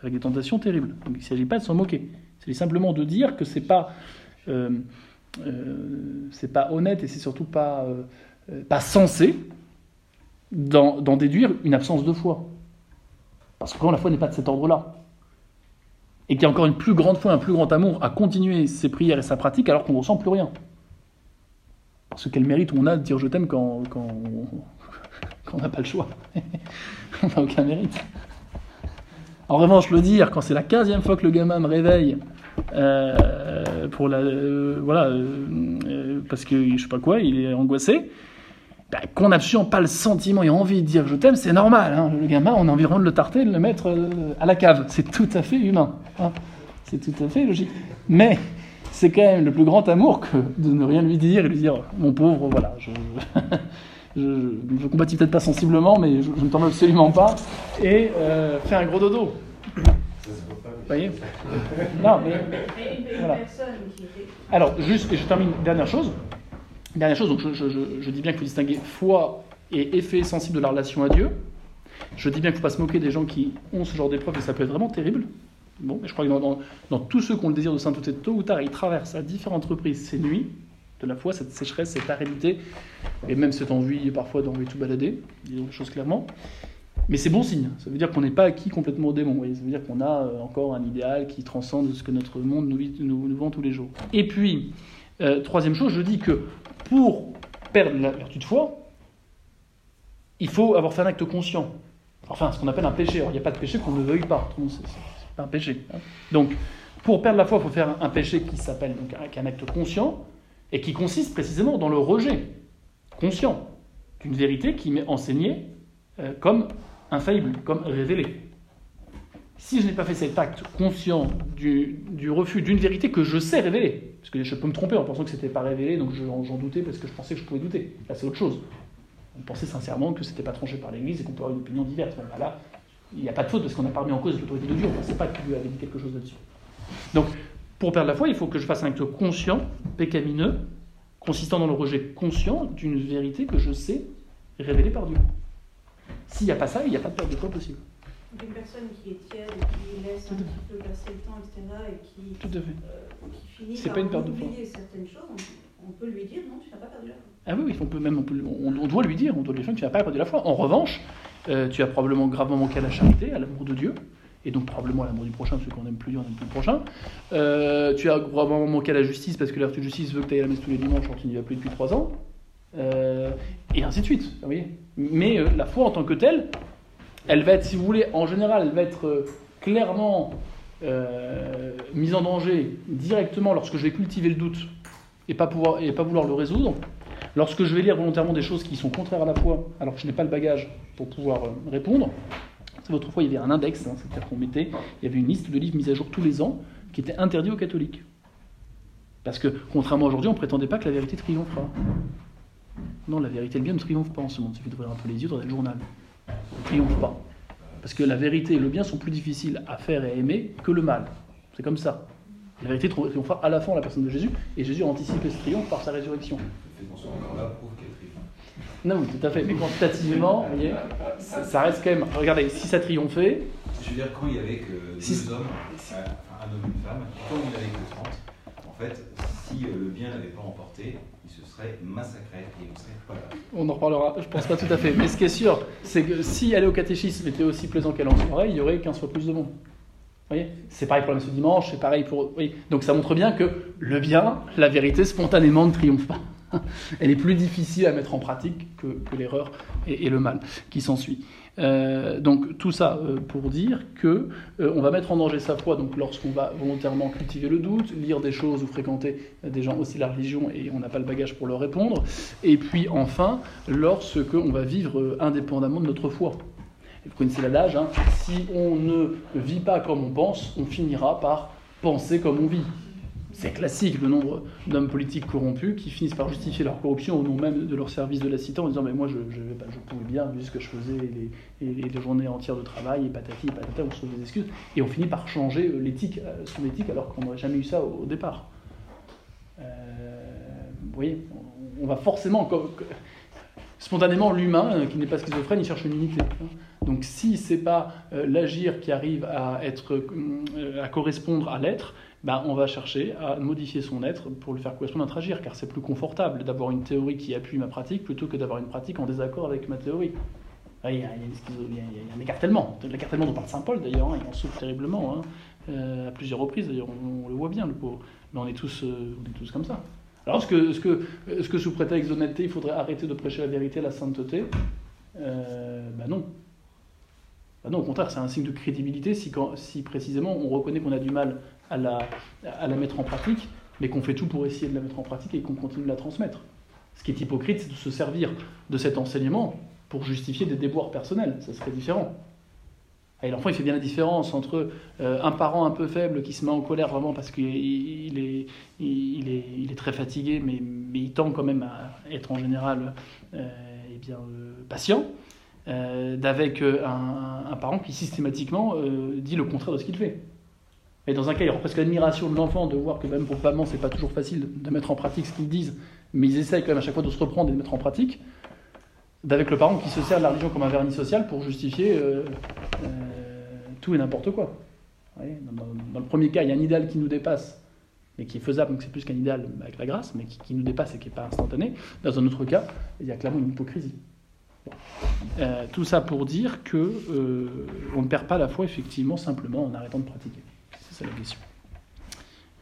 avec des tentations terribles. Donc il ne s'agit pas de s'en moquer. Il s'agit simplement de dire que c'est pas, euh, euh, c'est pas honnête et c'est surtout pas, euh, pas censé d'en d'en déduire une absence de foi. Parce que quand la foi n'est pas de cet ordre-là, et qu'il y a encore une plus grande foi, un plus grand amour à continuer ses prières et sa pratique alors qu'on ne ressent plus rien. Parce que quel mérite on a de dire je t'aime quand, quand, on- n'a pas le choix On n'a aucun mérite. En revanche, le dire quand c'est la 15e fois que le gamin me réveille, euh, pour la, euh, voilà, euh, parce que je sais pas quoi, il est angoissé, ben, qu'on n'a absolument pas le sentiment et envie de dire je t'aime, c'est normal. hein. Le gamin, on a envie de le tarter, de le mettre à la cave. C'est tout à fait humain. hein. C'est tout à fait logique. Mais c'est quand même le plus grand amour que de ne rien lui dire et lui dire mon pauvre, voilà, je, je, compatis peut-être pas sensiblement, mais je, ne t'en veux absolument pas. Et euh, fais un gros dodo. Vous voyez? Non, mais Voilà. alors, juste, et je termine, dernière chose. Dernière chose, donc je dis bien qu'il faut distinguer foi et effet sensible de la relation à Dieu. Je dis bien qu'il ne faut pas se moquer des gens qui ont ce genre d'épreuve et ça peut être vraiment terrible. Bon, mais je crois que dans, tous ceux qui ont le désir de sainteté, tôt ou tard, ils traversent à différentes reprises ces nuits de la foi, cette sécheresse, cette aridité, et même cette envie parfois d'envie tout balader, disons les choses clairement. Mais c'est bon signe, ça veut dire qu'on n'est pas acquis complètement au démon, ça veut dire qu'on a euh, encore un idéal qui transcende ce que notre monde nous, vend tous les jours. Et puis, euh, troisième chose, je dis que pour perdre la vertu de foi, il faut avoir fait un acte conscient. Enfin, ce qu'on appelle un péché. Alors, il n'y a pas de péché qu'on ne veuille pas. Autrement, C'est c'est pas un péché. hein. Donc, pour perdre la foi, il faut faire un, péché qui s'appelle donc un, acte conscient et qui consiste précisément dans le rejet conscient d'une vérité qui m'est enseignée euh, comme infaillible, comme révélée. Si je n'ai pas fait cet acte conscient du, refus d'une vérité que je sais révéler, parce que je peux me tromper en pensant que c'était pas révélé, donc j'en j'en doutais parce que je pensais que je pouvais douter. Là, c'est autre chose. On pensait sincèrement que c'était pas tranché par l'Église et qu'on peut avoir une opinion diverse. Bon, bah là, il n'y a pas de faute parce qu'on n'a pas remis en cause l'autorité de Dieu. On ne pensait pas qu'il lui avait dit quelque chose là-dessus. Donc, pour perdre la foi, il faut que je fasse un acte conscient, pécamineux, consistant dans le rejet conscient d'une vérité que je sais révélée par Dieu. S'il n'y a pas ça, il n'y a pas de perte de foi possible. Donc une personne qui est tiède qui laisse un petit peu passer le temps, etc., et qui, Tout à fait. euh, qui finit C'est par pas une perte de foi. certaines choses, on, on peut lui dire non, tu n'as pas perdu la foi. Ah oui, oui, on peut même, on, peut- on- on doit lui dire, on doit lui dire que tu n'as pas perdu la foi. En revanche, euh, tu as probablement gravement manqué à la charité, à l'amour de Dieu, et donc probablement à l'amour du prochain, parce qu'on n'aime plus Dieu, on n'aime plus le prochain. Euh, tu as gravement manqué à la justice, parce que la de justice veut que tu ailles à la messe tous les dimanches, alors tu n'y vas plus depuis trois ans. Euh, et ainsi de suite, vous voyez. Mais la foi en tant que telle, elle va être, si vous voulez, en général, elle va être clairement mise en danger directement lorsque je vais cultiver le doute et pas, et pas vouloir le résoudre. Lorsque je vais lire volontairement des choses qui sont contraires à la foi, alors que je n'ai pas le bagage pour pouvoir euh, répondre, foi, il y avait un index, hein, c'est-à-dire qu'on mettait, il y avait une liste de livres mis à jour tous les ans qui était interdit aux catholiques. Parce que, contrairement à aujourd'hui, on ne prétendait pas que la vérité triomphera. Non, la vérité et le bien ne triomphent pas en ce monde. Il suffit d'ouvrir un peu les yeux dans le journal. Ne triomphe pas. Parce que la vérité et le bien sont plus difficiles à faire et à aimer que le mal. C'est comme ça. La vérité triomphera à la fin en la personne de Jésus, et Jésus a anticipé ce triomphe par sa résurrection. Le fait qu'on soit encore là prouve qu'elle triomphe. Non, oui, tout à fait. Mais quantitativement, vous voyez, ça, ça reste quand même. Regardez, si ça triomphait, Je veux dire, quand il y avait que Si- deux hommes, enfin un homme et une femme, quand il n'y avait que 30, en fait, si euh, le bien n'avait pas emporté, il se serait massacré et ne serait pas là. on en reparlera, je pense pas tout à fait. Mais ce qui est sûr, c'est que si aller au catéchisme était aussi plaisant qu'elle en soirée, il y aurait 15 fois plus de monde. Vous voyez C'est pareil pour la messe dimanche, c'est pareil pour. Donc ça montre bien que le bien, la vérité, spontanément ne triomphe pas. Elle est plus difficile à mettre en pratique que, l'erreur et, le mal qui s'ensuit. Euh, donc tout ça euh, pour dire que euh, on va mettre en danger sa foi donc lorsqu'on va volontairement cultiver le doute, lire des choses ou fréquenter des gens aussi la religion et on n'a pas le bagage pour leur répondre. Et puis enfin, lorsque on va vivre indépendamment de notre foi. Vous connaissez l'adage, hein, si on ne vit pas comme on pense, on finira par penser comme on vit. C'est classique, le nombre d'hommes politiques corrompus qui finissent par justifier leur corruption au nom même de leur service de la cité en disant mais moi je, je, pouvais bien vu ce que je faisais et les, les journées entières de travail et patati et patata, on se trouve des excuses et on finit par changer l'éthique, euh, son éthique alors qu'on n'aurait jamais eu ça au, départ. Euh, vous voyez, on, va forcément co- co- spontanément l'humain euh, qui n'est pas schizophrène, il cherche une unité. hein. Donc si c'est pas euh, l'agir qui arrive à être euh, à correspondre à l'être, ben, on va chercher à modifier son être pour le faire correspondre à notre agir, car c'est plus confortable d'avoir une théorie qui appuie ma pratique plutôt que d'avoir une pratique en désaccord avec ma théorie. Ah, Il y, a, il y a il y a- un écartèlement. L'écartèlement dont parle Saint Paul d'ailleurs, hein, il en souffre terriblement, hein, à plusieurs reprises d'ailleurs, on, le voit bien le. Mais on est tous comme ça. Alors est-ce que, est-ce que, est-ce que sous prétexte d'honnêteté, il faudrait arrêter de prêcher la vérité, la sainteté Ben non. Ben non, au contraire, c'est un signe de crédibilité si précisément on reconnaît qu'on a du mal à la, à la mettre en pratique, mais qu'on fait tout pour essayer de la mettre en pratique et qu'on continue de la transmettre. Ce qui est hypocrite, c'est de se servir de cet enseignement pour justifier des déboires personnels. Ça serait différent. Et l'enfant, il fait bien la différence entre euh, un parent un peu faible qui se met en colère vraiment parce qu'il il est, très fatigué, mais, il tend quand même à être en général euh, eh euh, patient, d'avec un, parent qui systématiquement dit le contraire de ce qu'il fait. Et dans un cas, il y aura presque l'admiration de l'enfant de voir que même pour maman, c'est pas toujours facile de mettre en pratique ce qu'ils disent, mais ils essayent quand même à chaque fois de se reprendre et de mettre en pratique. D'avec le parent qui se sert de la religion comme un vernis social pour justifier tout et n'importe quoi. Dans, le premier cas, il y a un idéal qui nous dépasse, mais qui est faisable, donc c'est plus qu'un idéal avec la grâce, mais qui, nous dépasse et qui n'est pas instantané. Dans un autre cas, il y a clairement une hypocrisie. Euh, tout ça pour dire que euh, on ne perd pas la foi effectivement simplement en arrêtant de pratiquer. C'est ça la question.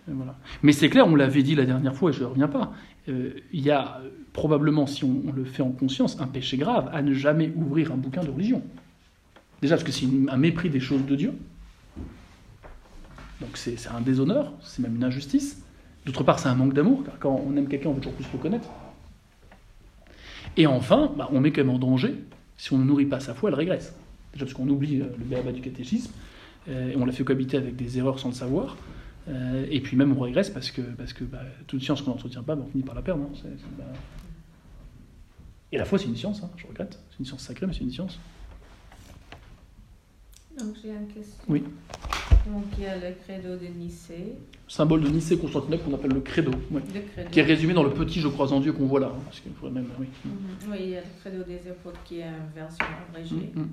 Euh. Mais c'est clair, on l'avait dit la dernière fois et je ne reviens pas. euh, il y a probablement, si on le fait en conscience, un péché grave à ne jamais ouvrir un bouquin de religion. Déjà parce que c'est un mépris des choses de Dieu. Donc c'est un déshonneur, c'est même une injustice. D'autre part, c'est un manque d'amour, car quand on aime quelqu'un, on veut toujours plus le connaître. Et enfin, bah, on met quand même en danger, si on ne nourrit pas sa foi, elle régresse. Déjà parce qu'on oublie euh, le béaba du catéchisme, euh, et on la fait cohabiter avec des erreurs sans le savoir, euh, et puis même on régresse parce que, parce que bah, toute science qu'on n'entretient pas, bah, on finit par la perdre. hein. Et la foi, c'est une science, hein, je regrette. C'est une science sacrée, mais c'est une science. Donc j'ai une question. Oui. Donc il y a le credo de Nicée, Symbole de Nicée-Constantinople qu'on appelle le credo, ouais. le credo. qui est résumé dans le petit Je crois en Dieu qu'on voit là. hein, parce qu'il faudrait même, oui. Mhm. Oui, il y a le credo des apôtres qui est une version abrégée. Mm, mm.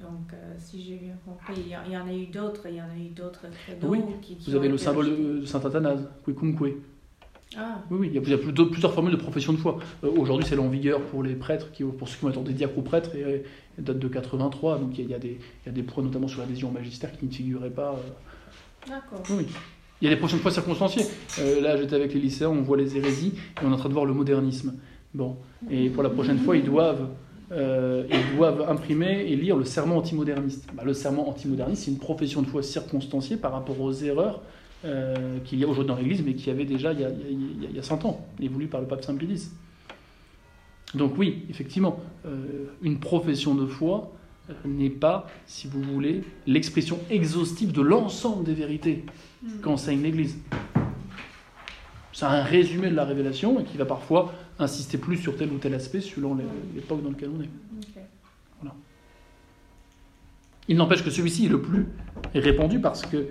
Donc, euh, si j'ai bien compris, il y, a- il y en a eu d'autres, il y en a eu d'autres credos Oui, qui, qui Vous avez le symbole de Saint Athanase, Quicumque. Ah, Oui, oui, il y a plusieurs, formules de profession de foi. Euh, Aujourd'hui, c'est en vigueur pour les prêtres, qui, pour ceux qui être des diacres ou prêtres, et, euh, elle date de 83. Donc il y a, il y a des, il y a des points, notamment sur l'adhésion au magistère, qui ne figuraient pas. euh, d'accord. Oui. Il y a des professions de foi circonstanciées. Euh, là, j'étais avec les lycéens, on voit les hérésies, et on est en train de voir le modernisme. Bon, et pour la prochaine fois, ils doivent, euh, ils doivent imprimer et lire le serment antimoderniste. Bah, le serment antimoderniste, c'est une profession de foi circonstanciée par rapport aux erreurs euh, qu'il y a aujourd'hui dans l'Église, mais qu'il y avait déjà il y, a, il, y a, il y a- il y a 100 ans, voulu par le pape Saint Pie X. Donc oui, effectivement, euh, une profession de foi euh, n'est pas, si vous voulez, l'expression exhaustive de l'ensemble des vérités qu'enseigne l'Église. C'est un résumé de la révélation et qui va parfois insister plus sur tel ou tel aspect selon l'époque dans laquelle on est. Il n'empêche que celui-ci est le plus répandu parce que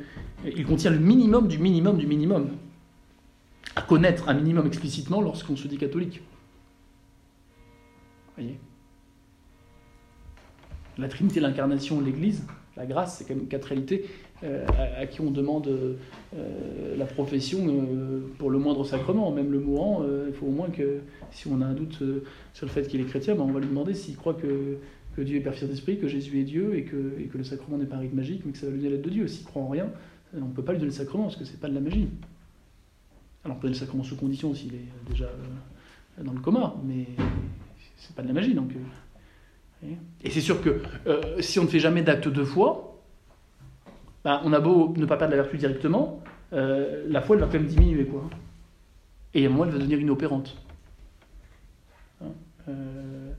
il contient le minimum du minimum du minimum à connaître un minimum explicitement lorsqu'on se dit catholique. Voyez La Trinité, l'incarnation, l'Église, la grâce, c'est quand même quatre réalités euh, à, qui on demande euh, la profession euh, pour le moindre sacrement. Même le mourant, euh, il faut au moins que, si on a un doute euh, sur le fait qu'il est chrétien, ben, on va lui demander s'il croit que, Dieu est Père d'Esprit, que Jésus est Dieu et que, le sacrement n'est pas un rite magique, mais que ça va lui donner l'aide de Dieu. S'il croit en rien, euh, on ne peut pas lui donner le sacrement parce que c'est pas de la magie. Alors on peut donner le sacrement sous condition s'il est déjà euh, dans le coma, mais c'est pas de la magie donc. euh, et c'est sûr que euh, si on ne fait jamais d'acte de foi, bah, on a beau ne pas perdre la vertu directement, euh, la foi elle va quand même diminuer quoi. Et à un moment elle va devenir inopérante. Hein, euh,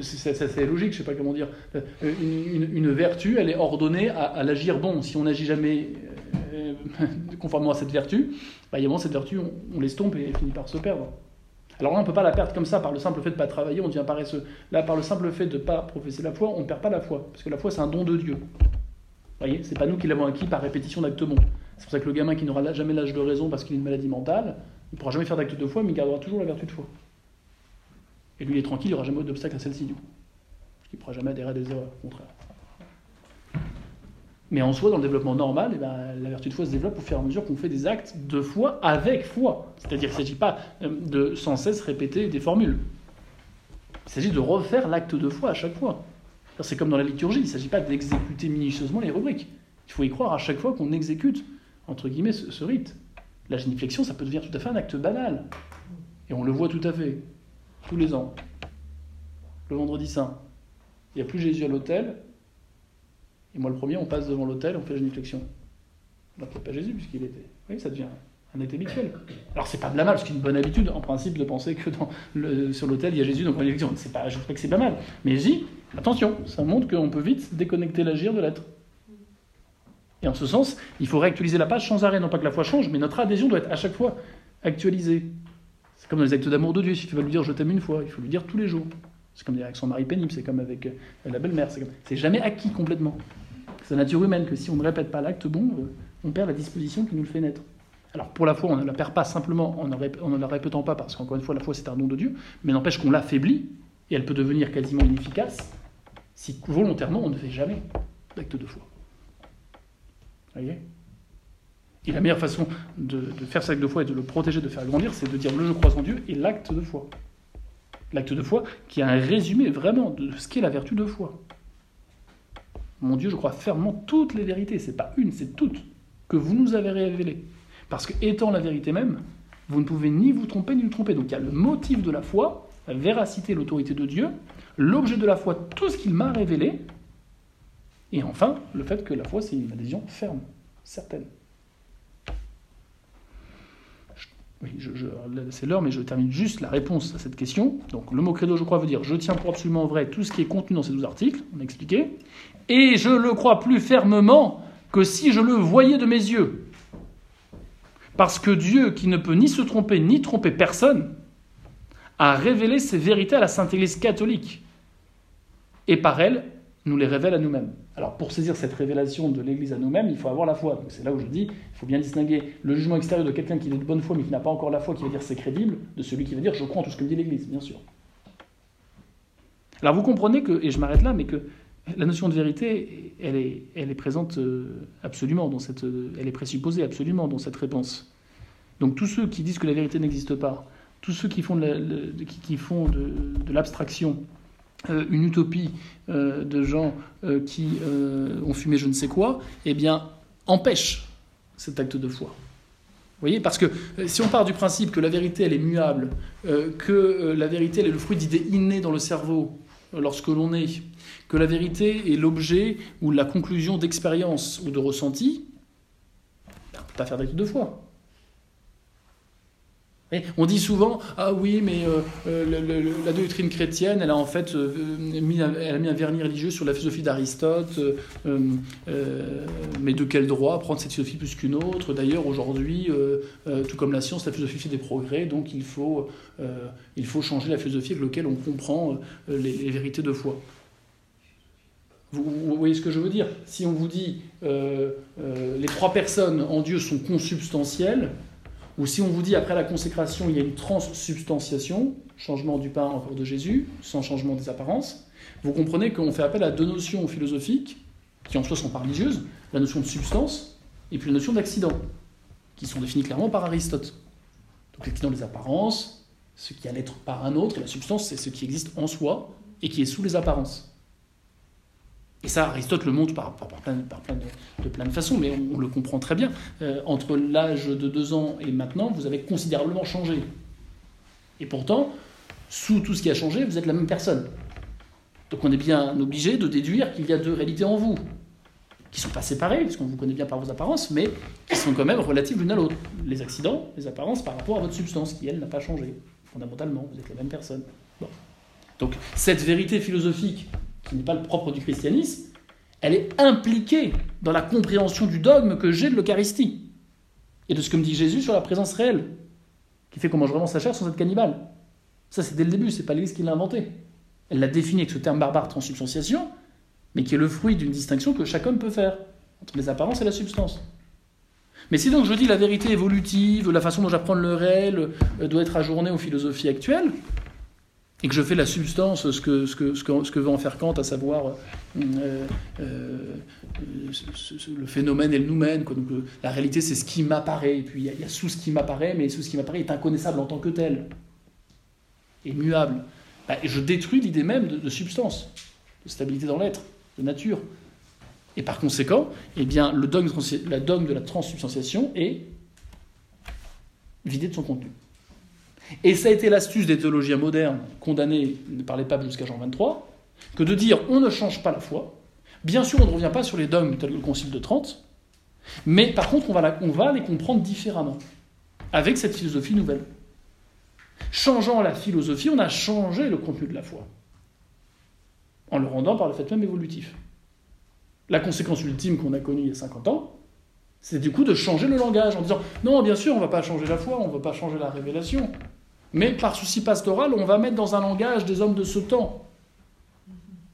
c'est- c'est logique, je sais pas comment dire. Euh, Une, vertu, elle est ordonnée à, l'agir bon. Si on n'agit jamais euh, conformément à cette vertu, bah, moment, cette vertu, on, on l'estompe et elle finit par se perdre. Alors là, on ne peut pas la perdre comme ça par le simple fait de ne pas travailler, on devient paresseux. Là, par le simple fait de ne pas professer la foi, on ne perd pas la foi. Parce que la foi, c'est un don de Dieu. Vous voyez, c'est pas nous qui l'avons acquis par répétition d'actes bons. C'est pour ça que le gamin qui n'aura jamais l'âge de raison parce qu'il a une maladie mentale, il ne pourra jamais faire d'acte de foi, mais il gardera toujours la vertu de foi. Et lui, il est tranquille, il n'y aura jamais d'obstacle à celle-ci, du coup. Qu'il ne pourra jamais adhérer à des erreurs, au contraire. Mais en soi, dans le développement normal, eh ben, la vertu de foi se développe au fur et à mesure qu'on fait des actes de foi avec foi. C'est-à-dire qu'il ne s'agit pas euh, de sans cesse répéter des formules. Il s'agit de refaire l'acte de foi à chaque fois. C'est comme dans la liturgie, il ne s'agit pas d'exécuter minutieusement les rubriques. Il faut y croire à chaque fois qu'on exécute, entre guillemets, ce, ce rite. La génuflexion, ça peut devenir tout à fait un acte banal. Et on le voit tout à fait, tous les ans. Le vendredi saint. Il n'y a plus Jésus à l'autel, et moi, le premier, on passe devant l'autel, on fait la génuflexion. N'y a pas Jésus, puisqu'il était. Oui, ça devient un acte habituel. Alors, c'est pas de la mal, parce qu'une bonne habitude, en principe, de penser que sur l'autel, il y a Jésus, donc on est c'est pas, Je ne que c'est pas mal. Mais dis, attention, ça montre qu'on peut vite déconnecter l'agir de l'être. Et en ce sens, il faut réactualiser la page sans arrêt. Non pas que la foi change, mais notre adhésion doit être à chaque fois actualisée. Comme dans les actes d'amour de Dieu. Si tu vas lui dire je t'aime une fois, il faut lui dire tous les jours. C'est comme avec son mari pénible, c'est comme avec euh, la belle-mère. C'est comme- jamais acquis complètement. C'est la nature humaine que si on ne répète pas l'acte bon, euh, on perd la disposition qui nous le fait naître. Alors pour la foi, on ne la perd pas simplement en ne la répétant pas, parce qu'encore une fois, la foi c'est un don de Dieu, mais n'empêche qu'on l'affaiblit, et elle peut devenir quasiment inefficace si volontairement on ne fait jamais d'acte de foi. Voyez? Et la meilleure façon de, faire cet acte de foi et de le protéger, de faire grandir, c'est de dire le je crois en Dieu et l'acte de foi. L'acte de foi qui est un résumé vraiment de ce qu'est la vertu de foi. Mon Dieu, je crois fermement toutes les vérités, c'est pas une, c'est toutes, que vous nous avez révélées. Parce que étant la vérité même, vous ne pouvez ni vous tromper ni nous tromper. Donc il y a le motif de la foi, la véracité, l'autorité de Dieu, l'objet de la foi, tout ce qu'il m'a révélé, et enfin, le fait que la foi, c'est une adhésion ferme, certaine. Je- Oui, c'est l'heure, mais je termine juste la réponse à cette question. Donc, le mot credo, je crois, veut dire je tiens pour absolument vrai tout ce qui est contenu dans ces 12 articles, on a expliqué, et je le crois plus fermement que si je le voyais de mes yeux. Parce que Dieu, qui ne peut ni se tromper ni tromper personne, a révélé ses vérités à la Sainte Église catholique. Et par elle, nous les révèle à nous-mêmes. Alors pour saisir cette révélation de l'Église à nous-mêmes, il faut avoir la foi. C'est là où je dis, il faut bien distinguer le jugement extérieur de quelqu'un qui est de bonne foi mais qui n'a pas encore la foi, qui va dire c'est crédible, de celui qui va dire je crois en tout ce que me dit l'Église, bien sûr. Alors vous comprenez que, et je m'arrête là, mais que La notion de vérité, elle est, elle est présente euh, absolument dans cette, elle est présupposée absolument dans cette réponse. Donc tous ceux qui disent que la vérité n'existe pas, tous ceux qui font de, la- le- de- qui, qui euh, une utopie euh, de gens euh, qui ont fumé je ne sais quoi, eh bien empêchent cet acte de foi. Vous voyez Parce que si on part du principe que la vérité, elle est muable, que la vérité, elle est le fruit d'idées innées dans le cerveau lorsque l'on est, que la vérité est l'objet ou la conclusion d'expérience ou de ressenti, ben, on ne peut pas faire d'acte de foi. On dit souvent ah oui mais euh, euh, la doctrine chrétienne elle a en fait euh, mis un, vernis religieux sur la philosophie d'Aristote mais de quel droit prendre cette philosophie plus qu'une autre? D'ailleurs aujourd'hui tout comme la science la philosophie fait des progrès donc il faut changer la philosophie avec laquelle on comprend les, vérités de foi. Vous, voyez ce que je veux dire? Si on vous dit les trois personnes en Dieu sont consubstantielles ou si on vous dit après la consécration, il y a une transsubstantiation, changement du pain en corps de Jésus, sans changement des apparences, vous comprenez qu'on fait appel à deux notions philosophiques, qui en soi sont pas religieuses, la notion de substance et puis la notion d'accident, qui sont définies clairement par Aristote. Donc l'accident des apparences, ce qui a l'être par un autre, et la substance, c'est ce qui existe en soi et qui est sous les apparences. Et ça, Aristote le montre plein, de, de plein de façons, mais on, le comprend très bien. Euh, entre l'âge de deux ans et maintenant, vous avez considérablement changé. Et pourtant, sous tout ce qui a changé, vous êtes la même personne. Donc on est bien obligé de déduire qu'il y a deux réalités en vous, qui ne sont pas séparées, puisqu'on vous connaît bien par vos apparences, mais qui sont quand même relatives l'une à l'autre. Les accidents, les apparences par rapport à votre substance, qui elle n'a pas changé. Fondamentalement, vous êtes la même personne. Donc cette vérité philosophique, qui n'est pas le propre du christianisme, elle est impliquée dans la compréhension du dogme que j'ai de l'Eucharistie et de ce que me dit Jésus sur la présence réelle, qui fait qu'on mange vraiment sa chair sans être cannibale. Ça, c'est dès le début, c'est pas l'Église qui l'a inventé. Elle l'a défini avec ce terme barbare transsubstantiation, mais qui est le fruit d'une distinction que chaque homme peut faire entre les apparences et la substance. Mais si donc je dis la vérité évolutive, la façon dont j'apprends le réel euh, doit être ajournée aux philosophies actuelles, et que je fais la substance, ce que, ce que, ce que, ce que veut en faire Kant, à savoir euh, euh, ce- le phénomène et le. Quoi. Donc, la réalité, c'est ce qui m'apparaît. Et puis, il y, a- sous ce qui m'apparaît, mais sous ce qui m'apparaît est inconnaissable en tant que tel. Et muable. Bah, je détruis l'idée même de, substance, de stabilité dans l'être, de nature. Et par conséquent, eh bien, la dogme de la transsubstantiation est vidé de son contenu. Et ça a été l'astuce des théologiens modernes, condamnés par les papes jusqu'à Jean 23, que de dire on ne change pas la foi. Bien sûr, on ne revient pas sur les dogmes tels que le Concile de Trente, mais par contre, on va, la- on va les comprendre différemment, avec cette philosophie nouvelle. Changeant la philosophie, on a changé le contenu de la foi, en le rendant par le fait même évolutif. La conséquence ultime qu'on a connue il y a 50 ans, c'est du coup de changer le langage en disant non, bien sûr, on ne va pas changer la foi, on ne va pas changer la révélation, mais par souci pastoral, on va mettre dans un langage des hommes de ce temps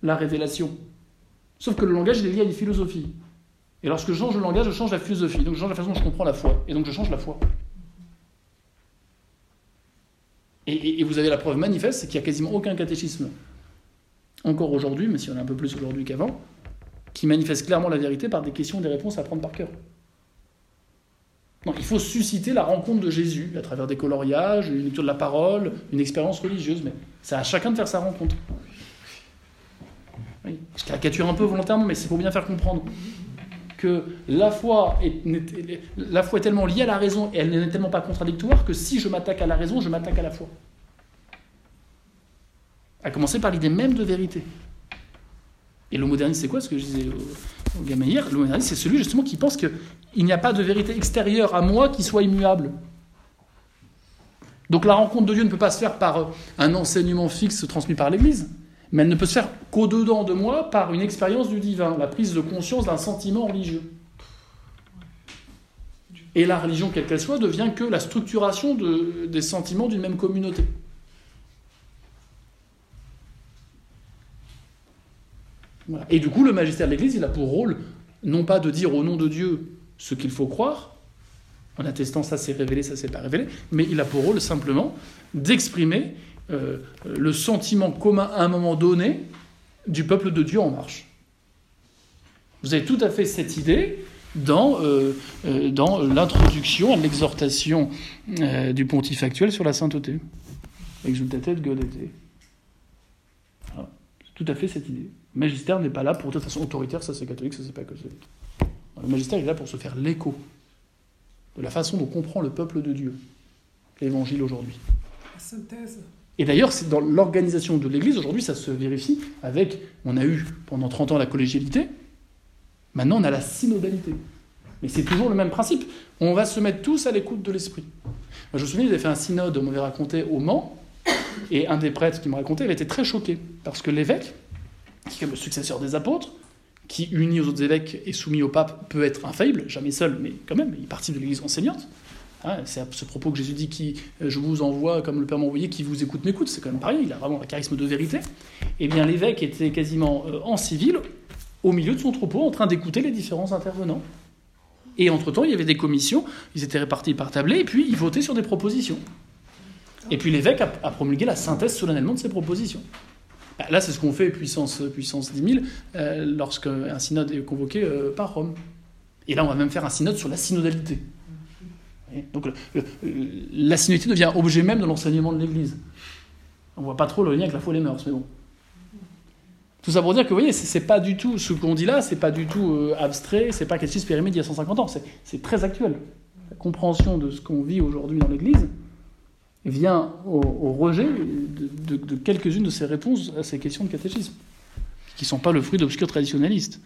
la révélation. Sauf que le langage il est lié à une philosophie. Et lorsque je change le langage, je change la philosophie. Donc je change la façon dont je comprends la foi. Et donc je change la foi. Et, et- vous avez la preuve manifeste, c'est qu'il n'y a quasiment aucun catéchisme, encore aujourd'hui, mais si on est un peu plus aujourd'hui qu'avant, qui manifeste clairement la vérité par des questions et des réponses à prendre par cœur. Non, il faut susciter la rencontre de Jésus à travers des coloriages, une lecture de la parole, une expérience religieuse, mais c'est à chacun de faire sa rencontre. Je caricature un peu volontairement, mais c'est pour bien faire comprendre que la foi, est, la foi est tellement liée à la raison et elle n'est tellement pas contradictoire que si je m'attaque à la raison, je m'attaque à la foi. À commencer par l'idée même de vérité. Et le modernisme, c'est quoi ce que je disais au, au gamin hier? Le modernisme, c'est celui justement qui pense qu'il n'y a pas de vérité extérieure à moi qui soit immuable. Donc la rencontre de Dieu ne peut pas se faire par euh, un enseignement fixe transmis par l'Église, mais elle ne peut se faire qu'au-dedans de moi par une expérience du divin, la prise de conscience d'un sentiment religieux. Et la religion, quelle qu'elle soit, devient que la structuration de- des sentiments d'une même communauté. Et du coup, le magistère de l'Église, il a pour rôle, non pas de dire au nom de Dieu ce qu'il faut croire, en attestant ça c'est révélé, ça c'est pas révélé, mais il a pour rôle simplement d'exprimer euh, le sentiment commun à un moment donné du peuple de Dieu en marche. Vous avez tout à fait cette idée dans, euh, euh, dans l'introduction à l'exhortation du pontife actuel sur la sainteté. Exultate. C'est tout à fait cette idée. Le magistère n'est pas là pour de toute façon autoritaire, ça c'est catholique, ça c'est pas catholique. Le magistère est là pour se faire l'écho de la façon dont comprend le peuple de Dieu l'évangile aujourd'hui. La synthèse. Et d'ailleurs, c'est dans l'organisation de l'Église, aujourd'hui, ça se vérifie avec, on a eu pendant 30 ans la collégialité, maintenant on a la synodalité. Mais c'est toujours le même principe. On va se mettre tous à l'écoute de l'Esprit. Je me souviens, avaient fait un synode, on m'avait raconté au Mans, et un des prêtres qui me racontait, il était très choqué, parce que l'évêque, qui est le successeur des apôtres, qui, uni aux autres évêques et soumis au pape, peut être infaillible, jamais seul, mais quand même, il participe de l'Église enseignante. Hein, c'est à ce propos que Jésus dit qui, euh, Je vous envoie comme le Père m'a envoyé, qui vous écoute m'écoute, c'est quand même pareil, il a vraiment un charisme de vérité. Eh bien, l'évêque était quasiment euh, en civil, au milieu de son troupeau, en train d'écouter les différents intervenants. Et entre-temps, il y avait des commissions, ils étaient répartis par tablé, et puis ils votaient sur des propositions. Et puis l'évêque a, promulgué la synthèse solennellement de ces propositions. Bah, là, c'est ce qu'on fait puissance, puissance 10 000 euh, lorsqu'un synode est convoqué euh, par Rome. Et là, on va même faire un synode sur la synodalité. Donc la synodalité devient objet même de l'enseignement de l'Église. On voit pas trop le lien avec la foi et les mœurs, mais bon. Tout ça pour dire que, vous voyez, c'est pas du tout, ce qu'on dit là, c'est pas du tout euh, abstrait, c'est pas quelque chose périmé d'il y a 150 ans, c'est très actuel. La compréhension de ce qu'on vit aujourd'hui dans l'Église vient au, rejet de, quelques-unes de ces réponses à ces questions de catéchisme, qui ne sont pas le fruit d'obscurs traditionnalistes.